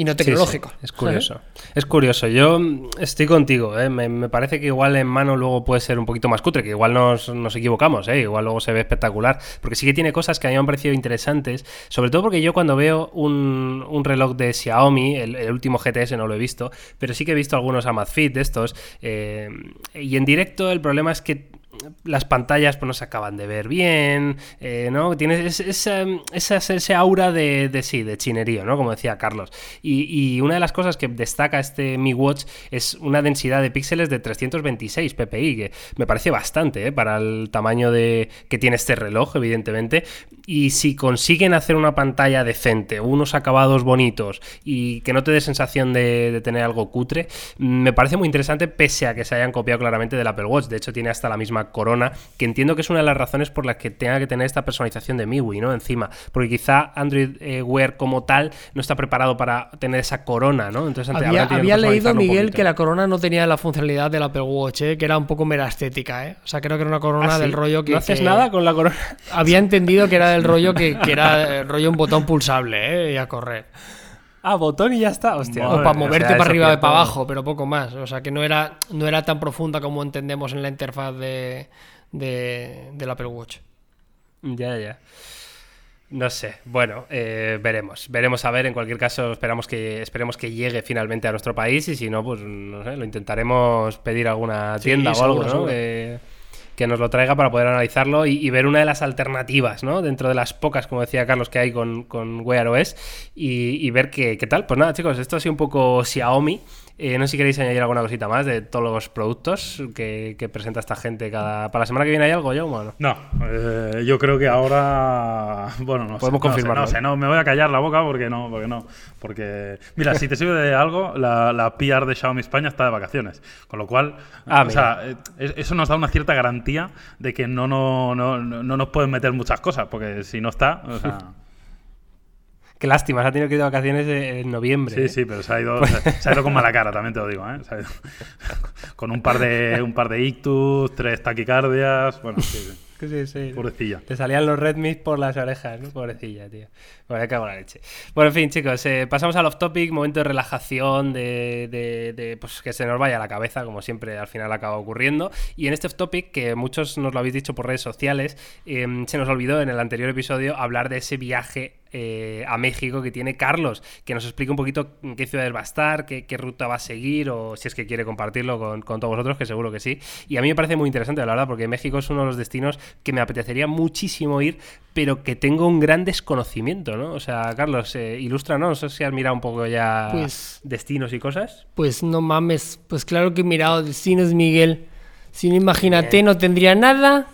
y no
Sí, sí,
tecnológicos.
es curioso. Es curioso. Yo estoy contigo. ¿eh? Me, me parece que igual en mano luego puede ser un poquito más cutre, que igual nos, nos equivocamos. ¿eh? Igual luego se ve espectacular. Porque sí que tiene cosas que a mí me han parecido interesantes. Sobre todo porque yo cuando veo un, un reloj de Xiaomi, el, el último GTS no lo he visto, pero sí que he visto algunos Amazfit de estos. eh, y en directo el problema es que las pantallas pues no se acaban de ver bien, eh, ¿no? Tienes es- esa, ese aura de, sí, de chinerío, ¿no? Como decía Carlos. Y, y una de las cosas que destaca este Mi Watch es una densidad de píxeles de 326 ppi, que me parece bastante, ¿eh? Para el tamaño de que tiene este reloj, evidentemente. Y si consiguen hacer una pantalla decente, unos acabados bonitos y que no te dé sensación de, de tener algo cutre, me parece muy interesante pese a que se hayan copiado claramente del Apple Watch. De hecho, tiene hasta la misma corona, que entiendo que es una de las razones por las que tenga que tener esta personalización de MIUI, ¿no? Encima, porque quizá Android eh, Wear como tal no está preparado para tener esa corona, ¿no? Entonces
Había, había leído, Miguel, que la corona no tenía la funcionalidad del Apple Watch, eh, que era un poco mera estética. ¿eh? O sea, creo que era una corona
¿Ah, sí?
del rollo que.
¿No haces
que-
nada con la corona?
Había entendido que era del rollo que, que era el rollo un botón pulsable, ¿eh? Y a correr.
Ah, botón y ya está, hostia.
Madre
O para moverte
o sea,
para arriba y para abajo, pero poco más. O sea, que no era, no era tan profunda como entendemos en la interfaz de, de- del Apple Watch.
Ya, ya. No sé. Bueno, eh, veremos. Veremos a ver. En cualquier caso, esperamos que, esperemos que llegue finalmente a nuestro país y si no, pues no sé, lo intentaremos pedir a alguna
Sí,
tienda o
seguro,
algo, ¿no? Que, nos lo traiga para poder analizarlo y, y ver una de las alternativas, ¿no? Dentro de las pocas, como decía Carlos, que hay con, con Wear OS y, y ver qué, qué tal. Pues nada, chicos, esto ha sido un poco Xiaomi. Eh, no sé si queréis añadir alguna cosita más de todos los productos que, que presenta esta gente cada... ¿Para la semana que viene hay algo, yo o no?
No, eh, yo creo que ahora. Bueno, no sé,
Podemos
no sé,
confirmarlo,
No sé,
¿eh?
no, me voy a callar la boca porque no, porque no. Porque. Mira, si te sirve de algo, la, la PR de Xiaomi España está de vacaciones. Con lo cual.
Ah,
o sea, eh, es- eso nos da una cierta garantía de que no, no, no, no, no nos pueden meter muchas cosas. Porque si no está. O sea,
Qué lástima, se ha tenido que ir de vacaciones en noviembre.
Sí,
¿eh?
sí, pero se ha ido, se ha ido con mala cara, también te lo digo, ¿eh? Se ha ido con un par de un par de ictus, tres taquicardias, bueno, sí, sí,
Sí, sí.
pobrecilla.
Te salían los Redmi por las orejas, ¿no? Pobrecilla, tío. Bueno, me cago en la leche. Bueno, en fin, chicos, eh, pasamos al off-topic, momento de relajación, de, de- de, pues, que se nos vaya la cabeza, como siempre al final acaba ocurriendo. Y en este off-topic, que muchos nos lo habéis dicho por redes sociales, eh, se nos olvidó en el anterior episodio hablar de ese viaje eh, a México que tiene Carlos, que nos explique un poquito en qué ciudades va a estar, qué, qué ruta va a seguir, o si es que quiere compartirlo con, con todos vosotros, que seguro que sí. Y a mí me parece muy interesante, la verdad, porque México es uno de los destinos que me apetecería muchísimo ir, pero que tengo un gran desconocimiento, ¿no? O sea, Carlos, eh, ilústranos, no sé si has mirado un poco ya
Pues-
destinos y cosas.
Pues no mames, pues claro que he mirado destinos, Miguel. Si no imagínate, no tendría nada.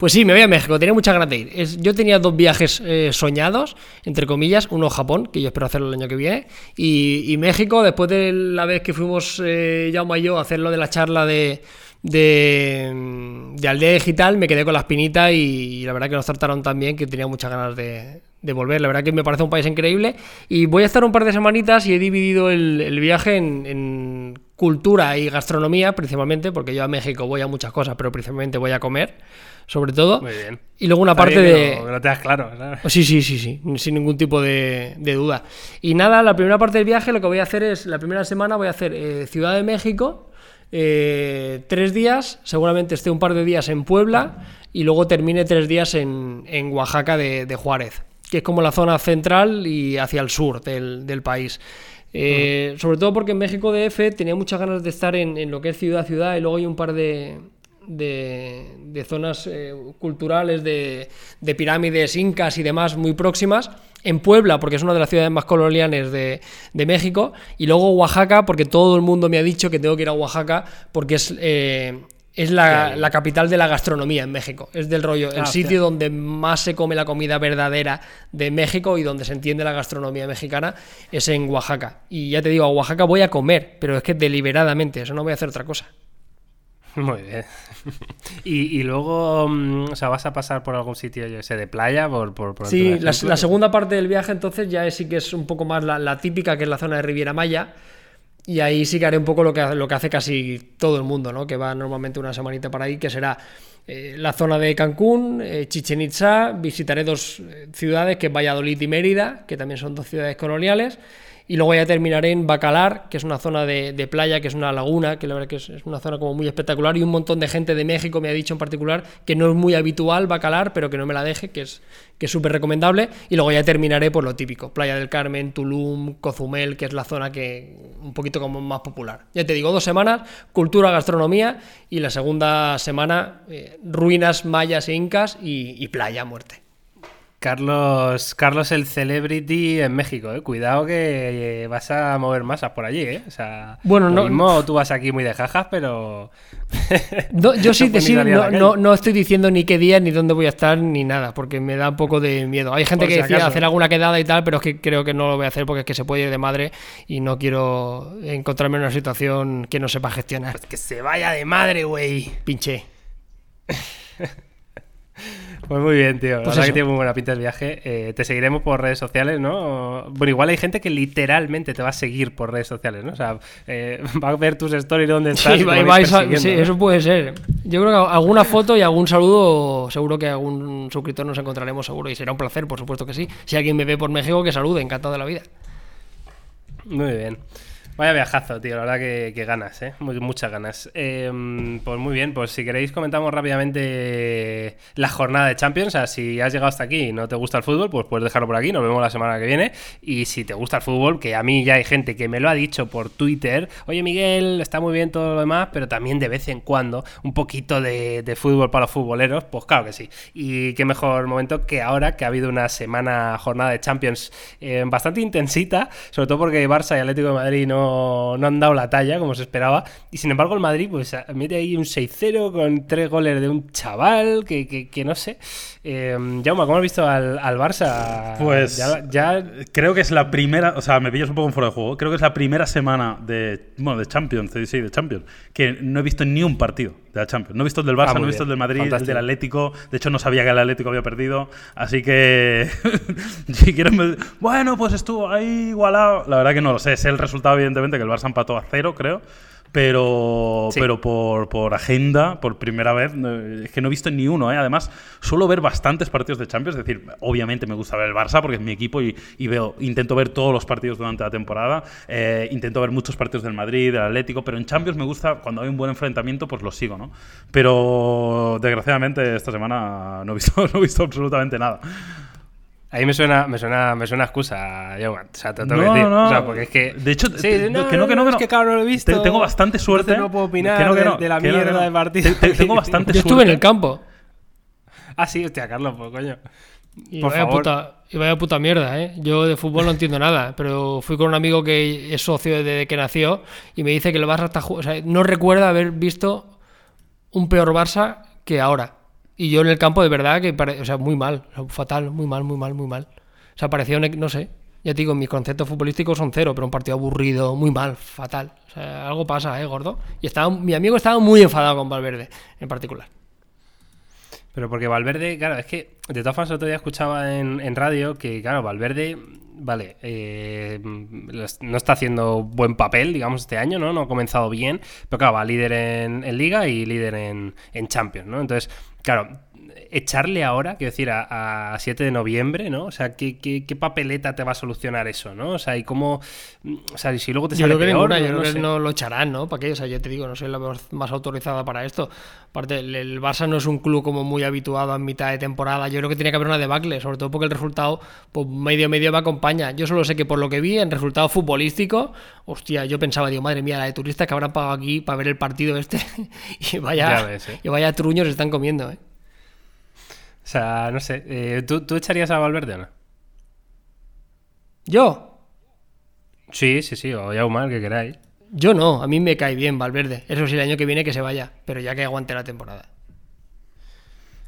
Pues sí, me voy a México, tenía muchas ganas de ir. Es- yo tenía dos viajes eh, soñados, entre comillas, uno a Japón, que yo espero hacerlo el año que viene, y, y México, después de la vez que fuimos eh, Jaume y yo a hacer lo de la charla de, de, de aldea digital, me quedé con la espinita y, la verdad que nos trataron tan bien que tenía muchas ganas de, de volver. La verdad que me parece un país increíble y voy a estar un par de semanitas y he dividido el, el viaje en, en cultura y gastronomía principalmente, porque yo a México voy a muchas cosas, pero principalmente voy a comer, sobre todo.
Muy bien.
Y luego una
Está
parte
que
de...
que no te das claro. ¿sabes?
Sí, sí, sí, sí, sin ningún tipo de, de duda. Y nada, la primera parte del viaje lo que voy a hacer es, la primera semana voy a hacer eh, Ciudad de México, eh, tres días, seguramente esté un par de días en Puebla y luego termine tres días en, en Oaxaca de, de Juárez, que es como la zona central y hacia el sur del, del país. Eh, Sobre todo porque en México DF tenía muchas ganas de estar en, en lo que es ciudad ciudad y luego hay un par de, de, de zonas eh, culturales, de, de pirámides incas y demás muy próximas. En Puebla, porque es una de las ciudades más coloniales de, de México. Y luego Oaxaca, porque todo el mundo me ha dicho que tengo que ir a Oaxaca, porque es, eh, es la, la capital de la gastronomía en México. Es del rollo, el
Ah, hostia.
sitio donde más se come la comida verdadera de México y donde se entiende la gastronomía mexicana es en Oaxaca. Y ya te digo, a Oaxaca voy a comer, pero es que deliberadamente, eso no voy a hacer otra cosa.
Muy bien. y, y luego, mm, o sea, vas a pasar por algún sitio, yo sé, de playa, por, por, por
Sí, la segunda parte del viaje entonces ya es- sí que es un poco más la, la típica, que es la zona de Riviera Maya. Y ahí sí que haré un poco lo que, lo que hace casi todo el mundo, ¿no? Que va normalmente una semanita para ahí, que será eh, la zona de Cancún, eh, Chichen Itza, visitaré dos eh, ciudades, que es Valladolid y Mérida, que también son dos ciudades coloniales. Y luego ya terminaré en Bacalar, que es una zona de, playa, que es una laguna, que la verdad que es, una zona como muy espectacular. Y un montón de gente de México me ha dicho en particular que no es muy habitual Bacalar, pero que no me la deje, que es que es súper recomendable. Y luego ya terminaré por lo típico: Playa del Carmen, Tulum, Cozumel, que es la zona que un poquito como más popular. Ya te digo, dos semanas, cultura, gastronomía, y la segunda semana, eh, ruinas mayas e incas y playa, muerte.
Carlos, Carlos el Celebrity en México, ¿eh? Cuidado que eh, vas a mover masas por allí, ¿eh? O sea,
Bueno, no-
mismo tú vas aquí muy de jajas, pero...
No, yo sí,
a
no, no, no estoy diciendo ni qué día, ni dónde voy a estar, ni nada, porque me da un poco de miedo. Hay gente
Por
que
si
decía
acaso.
hacer alguna quedada y tal, pero es que creo que no lo voy a hacer porque es que se puede ir de madre y no quiero encontrarme en una situación que no sepa gestionar.
Que se vaya de madre, güey.
Pinche.
Pues muy bien, tío. La
Pues
verdad que tiene muy buena pinta el viaje. Eh, te seguiremos por redes sociales, ¿no? Bueno, igual hay gente que literalmente te va a seguir por redes sociales, ¿no? O sea, eh, va a ver tus stories donde estás.
Sí, eso puede ser. Yo creo que alguna foto y algún saludo, seguro que algún suscriptor nos encontraremos seguro y será un placer, por supuesto que sí. Si alguien me ve por México, que salude, encantado de la vida.
Muy bien. Vaya viajazo, tío, la verdad que, ganas, ¿eh? Muchas ganas. Eh, pues muy bien, pues si queréis comentamos rápidamente la jornada de Champions. O sea, si has llegado hasta aquí y no te gusta el fútbol, pues puedes dejarlo por aquí, nos vemos la semana que viene. Y si te gusta el fútbol, que a mí ya hay gente que me lo ha dicho por Twitter, oye Miguel, está muy bien todo lo demás, pero también de vez en cuando un poquito de, de fútbol para los futboleros, pues claro que sí. Y qué mejor momento que ahora que ha habido una semana, jornada de Champions eh, bastante intensita, sobre todo porque Barça y Atlético de Madrid no, no han dado la talla como se esperaba. Y sin embargo, el Madrid, pues mete ahí un 6-0 con tres goles de un chaval que, que, que no sé. Eh, Jaume, ¿cómo has visto al, al Barça?
Pues
ya, ya-
creo que es la primera, o sea, me pillas un poco en fuera de juego. Creo que es la primera semana de, bueno, de Champions, sí, de Champions, que no he visto ni un partido de la Champions. No he visto el del Barça,
Ah,
no he visto el del Madrid, el
Fantástico.
del Atlético. De hecho, no sabía que el Atlético había perdido. Así que, si quieren, me- bueno, pues estuvo ahí igualado. La verdad que no lo sé. Sé el resultado, evidentemente, que el Barça empató a cero, creo. Pero,
Sí.
pero por, por agenda, por primera vez, es que no he visto ni uno. ¿eh? Además, suelo ver bastantes partidos de Champions. Es decir, obviamente me gusta ver el Barça porque es mi equipo y, y veo, intento ver todos los partidos durante la temporada. Eh, intento ver muchos partidos del Madrid, del Atlético, pero en Champions me gusta, cuando hay un buen enfrentamiento, pues lo sigo, ¿no? Pero desgraciadamente esta semana no he visto, no he visto absolutamente nada.
Ahí me suena, me suena, me suena excusa, Jaume. O sea, te tengo
No,
que decir.
no.
O sea, porque es que.
De hecho,
Sí,
te-
no,
que no, que no, que
es
no.
que lo he visto.
Te- tengo bastante suerte.
No puedo opinar
Que no, que no,
de, de la
que
mierda
no.
del partido.
Te- te- tengo bastante
Yo estuve en
suerte.
el campo.
Ah, sí, hostia, Carlos, pues coño.
Y
Por
vaya,
favor.
puta, y vaya puta mierda, ¿eh? Yo de fútbol no entiendo nada, pero fui con un amigo que es socio desde que nació y me dice que el Barça está... O sea, no recuerda haber visto un peor Barça que ahora. Y yo en el campo, de verdad, que pare- o sea, muy mal, fatal, muy mal, muy mal, muy mal. O sea, parecía un, no sé, ya te digo, mis conceptos futbolísticos son cero, pero un partido aburrido, muy mal, fatal. O sea, algo pasa, ¿eh, gordo? Y estaba, mi amigo estaba muy enfadado con Valverde, en particular.
Pero porque Valverde, claro, es que de todas formas otro día escuchaba en, en radio que, claro, Valverde, vale, eh, no está haciendo buen papel, digamos, este año, ¿no? No ha comenzado bien, pero claro, va líder en, en Liga y líder en, en Champions, ¿no? Entonces, claro, echarle ahora, quiero decir, a, a 7 de noviembre, ¿no? O sea, ¿qué, qué, qué papeleta te va a solucionar eso, ¿no? O sea, y cómo... O sea, y si luego te
Yo
sale
creo que ninguna,
no-
yo
no
creo que no lo echarán, ¿no? ¿Para qué? O sea, yo te digo, no soy la más autorizada para esto. Aparte, el, Barça no es un club como muy habituado en mitad de temporada. Yo creo que tiene que haber una debacle, sobre todo porque el resultado, pues medio medio me acompaña. Yo solo sé que por lo que vi, en resultado futbolístico, hostia, yo pensaba, digo, madre mía, la de turistas que habrán pagado aquí para ver el partido este. y vaya,
Ya ves, ¿eh?
y vaya truños están comiendo, ¿eh?
O sea, no sé, eh, ¿tú, ¿tú echarías a Valverde o no?
Yo,
Sí, sí, sí, o ya mal que queráis.
yo no, a mí me cae bien Valverde. Eso sí, el año que viene que se vaya, pero ya que aguante la temporada.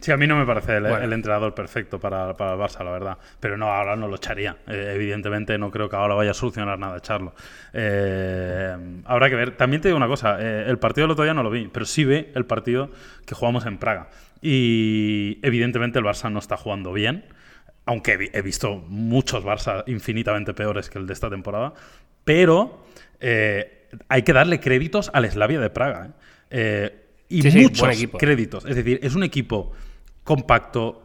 Sí, a mí no me parece el,
Bueno.
el entrenador perfecto para, para el Barça, la verdad. Pero no, ahora no lo echaría. Eh, evidentemente no creo que ahora vaya a solucionar nada echarlo. Eh, habrá que ver. También te digo una cosa. eh, el partido del otro día no lo vi, pero sí ve el partido que jugamos en Praga. Y evidentemente el Barça no está jugando bien. Aunque he vi- he visto muchos Barça infinitamente peores que el de esta temporada. Pero eh, hay que darle créditos al Slavia de Praga. ¿eh? Eh, y
Sí,
muchos créditos. Es decir, es un equipo compacto,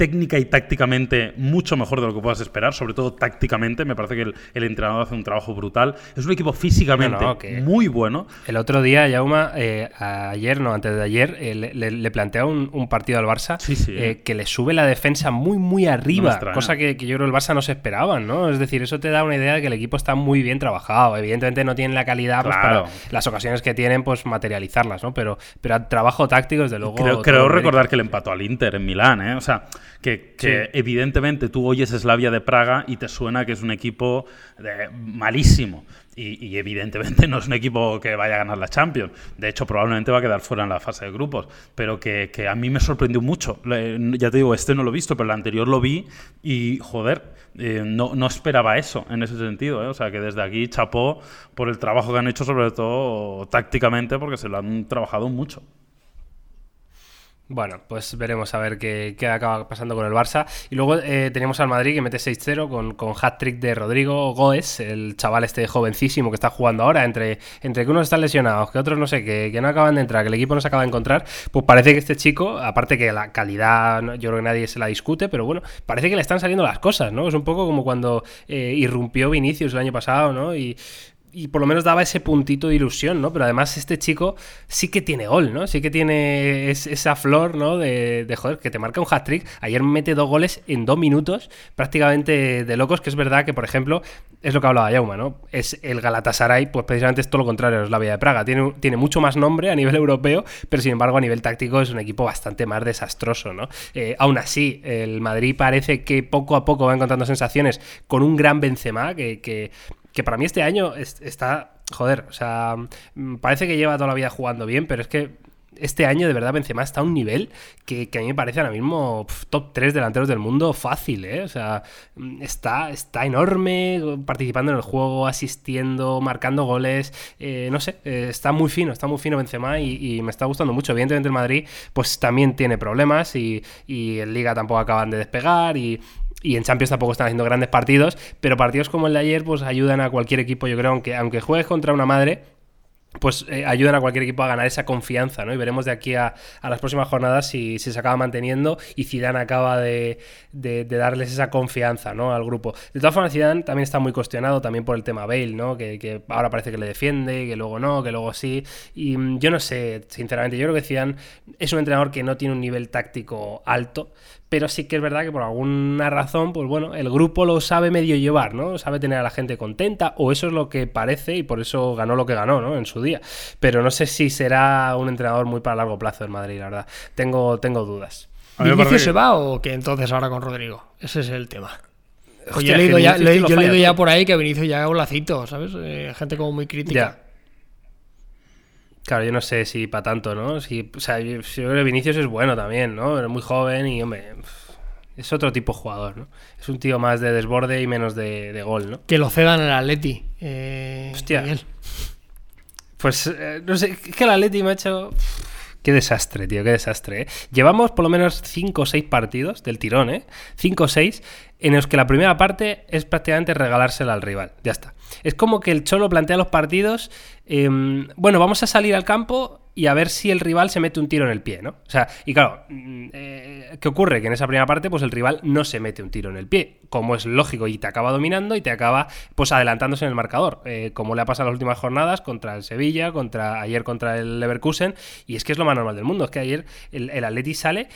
técnica y tácticamente mucho mejor de lo que puedas esperar, sobre todo tácticamente. Me parece que el, el entrenador hace un trabajo brutal. Es un equipo físicamente
No, no,
muy bueno.
El otro día, Yauma, eh, ayer, no, antes de ayer, eh, le, le- plantea un, un partido al Barça
Sí, sí.
eh, que le sube la defensa muy, muy
No
arriba,
extraña.
cosa que, que yo creo el Barça no se esperaban, ¿no? Es decir, eso te da una idea de que el equipo está muy bien trabajado. Evidentemente no tienen la calidad pues, para las ocasiones que tienen, pues materializarlas, ¿no? Pero, pero trabajo táctico, desde luego.
Creo, creo recordar que le empató al Inter en Milán, ¿eh? O sea, que, que evidentemente tú oyes Slavia de Praga y te suena que es un equipo eh, malísimo. Y, y evidentemente no es un equipo que vaya a ganar la Champions. De hecho, probablemente va a quedar fuera en la fase de grupos. Pero que, que a mí me sorprendió mucho. Le- ya te digo, este no lo he visto, pero el anterior lo vi y, joder, eh, no, no esperaba eso en ese sentido. ¿eh? O sea, que desde aquí chapó por el trabajo que han hecho, sobre todo tácticamente, porque se lo han trabajado mucho.
Bueno, pues veremos a ver qué, qué acaba pasando con el Barça. Y luego eh, tenemos al Madrid que mete 6-0 con, con hat-trick de Rodrigo Goes, el chaval este jovencísimo que está jugando ahora, entre, entre que unos están lesionados, que otros no sé, que, que no acaban de entrar, que el equipo no se acaba de encontrar. Pues parece que este chico, aparte que la calidad, yo creo que nadie se la discute, pero bueno, parece que le están saliendo las cosas, ¿no? Es un poco como cuando eh, irrumpió Vinicius el año pasado, ¿no? Y, y por lo menos daba ese puntito de ilusión, ¿no? Pero además este chico sí que tiene gol, ¿no? Sí que tiene es- esa flor, ¿no? De, de, joder, que te marca un hat-trick. Ayer mete dos goles en dos minutos, prácticamente de locos, que es verdad que, por ejemplo, es lo que hablaba Yauma, ¿no? Es el Galatasaray, pues precisamente es todo lo contrario, es la Vía de Praga. Tiene, tiene mucho más nombre a nivel europeo, pero sin embargo a nivel táctico es un equipo bastante más desastroso, ¿no? Eh, aún así, el Madrid parece que poco a poco va encontrando sensaciones con un gran Benzema, que, que para mí este año es- está, joder, o sea, mm, parece que lleva toda la vida jugando bien, pero es que este año de verdad Benzema está a un nivel que, a mí me parece ahora mismo top 3 delanteros del mundo fácil, ¿eh? O sea, mm, está, está enorme, participando en el juego, asistiendo, marcando goles, eh, no sé, eh, está muy fino, está muy fino Benzema y, y me está gustando mucho. Evidentemente el Madrid pues también tiene problemas y, y en Liga tampoco acaban de despegar y, y en Champions tampoco están haciendo grandes partidos, pero partidos como el de ayer pues ayudan a cualquier equipo, yo creo, aunque, aunque juegues contra una madre, pues eh, ayudan a cualquier equipo a ganar esa confianza, ¿no? Y veremos de aquí a, a las próximas jornadas si, si se acaba manteniendo y Zidane acaba de, de- darles esa confianza, ¿no? Al grupo. De todas formas, Zidane también está muy cuestionado también por el tema Bale, ¿no? Que, que ahora parece que le defiende, que luego no, que luego sí. Y mm, yo no sé, sinceramente, yo creo que Zidane es un entrenador que no tiene un nivel táctico alto, pero sí que es verdad que por alguna razón, pues bueno, el grupo lo sabe medio llevar, ¿no? Sabe tener a la gente contenta, o eso es lo que parece, y por eso ganó lo que ganó, ¿no? En su día. Pero no sé si será un entrenador muy para largo plazo en Madrid, la verdad. Tengo, tengo dudas.
¿Vinicius se va o que entonces ahora con Rodrigo? Ese es el tema.
Hostia,
yo he leído ya, le- yo he leído
falla
ya por ahí que Vinicius ya golacito, ¿sabes? Eh, gente como muy crítica.
Ya. Claro, yo no sé si para tanto, ¿no? Si, o sea, yo, yo creo que Vinicius es bueno también, ¿no? Es muy joven y, hombre, es otro tipo de jugador, ¿no? Es un tío más de desborde y menos de, de gol, ¿no?
Que lo cedan al Atleti. Eh,
Hostia.
Miguel.
Pues, eh, no sé, es que el Atleti me ha hecho... Qué desastre, tío, qué desastre. ¿eh? Llevamos por lo menos 5 o 6 partidos del tirón, ¿eh? 5 o 6 en los que la primera parte es prácticamente regalársela al rival. Ya está. Es como que el Cholo plantea los partidos, eh, bueno, vamos a salir al campo y a ver si el rival se mete un tiro en el pie, ¿no? O sea, y claro, mm, eh, ¿qué ocurre? Que en esa primera parte, pues el rival no se mete un tiro en el pie, como es lógico, y te acaba dominando y te acaba, pues, adelantándose en el marcador, eh, como le ha pasado en las últimas jornadas contra el Sevilla, contra ayer contra el Leverkusen, y es que es lo más normal del mundo, es que ayer el, el sale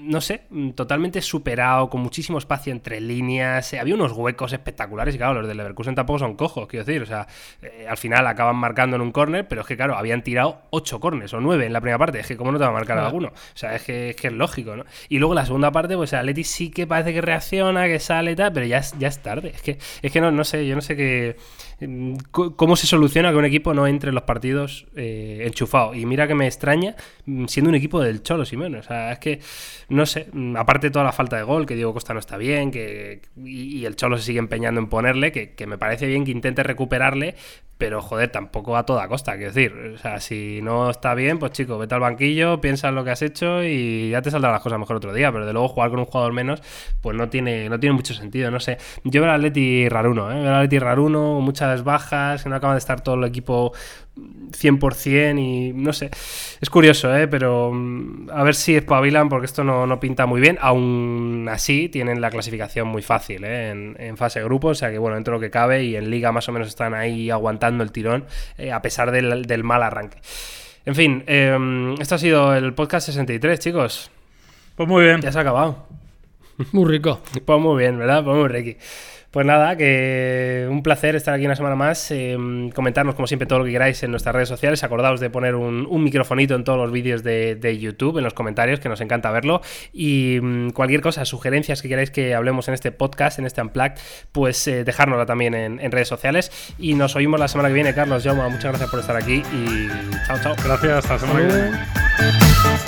no sé, totalmente superado, con muchísimo espacio entre líneas. eh, había unos huecos espectaculares y claro, los del Leverkusen tampoco son cojos, quiero decir. O sea, eh, al final acaban marcando en un córner, pero es que claro, habían tirado ocho córners o nueve en la primera parte. Es que cómo no te va a marcar
Claro.
alguno. O sea, es que, es que es lógico, ¿no? Y luego la segunda parte, pues el Atleti sí que parece que reacciona, que sale y tal, pero ya es, ya es tarde. Es que, es que no, no sé, yo no sé qué... mm, ¿Cómo se soluciona que un equipo no entre en los partidos eh, enchufado? Y mira que me extraña mm, siendo un equipo del Cholo Simeone. O sea, es que, no sé, mm, aparte de toda la falta de gol, que Diego Costa no está bien, que y, y el Cholo se sigue empeñando en ponerle, que, que me parece bien que intente recuperarle, pero joder, tampoco a toda costa, quiero decir. O sea, si no está bien, pues chico, vete al banquillo, piensa en lo que has hecho y ya te saldrán las cosas mejor otro día. Pero de luego jugar con un jugador menos, pues no tiene, no tiene mucho sentido, no sé. Yo veo al Atleti raruno, ¿eh? Raruno, muchas bajas, que no acaba de estar todo el equipo 100% y no sé. Es curioso, ¿eh? Pero mm, a ver si espabilan porque esto no, no pinta muy bien. Aún así, tienen la clasificación muy fácil, ¿eh? En, en fase de grupo, o sea que bueno, dentro de lo que cabe y en liga más o menos están ahí aguantando el tirón eh, a pesar del, del mal arranque. En fin, eh, esto ha sido el podcast 63, chicos.
Pues muy bien.
Ya se ha acabado.
Muy rico.
Pues muy bien, ¿verdad? Pues muy Ricky. Pues nada, que un placer estar aquí una semana más. eh, comentarnos, como siempre, todo lo que queráis en nuestras redes sociales. Acordaos de poner un, un microfonito en todos los vídeos de, de YouTube, en los comentarios, que nos encanta verlo. Y mm, cualquier cosa, sugerencias que queráis que hablemos en este podcast, en este Unplugged, pues eh, dejárnosla también en, en redes sociales. Y nos oímos la semana que viene, Carlos. Jaume, muchas gracias por estar aquí y chao, chao.
Gracias, hasta la semana que viene.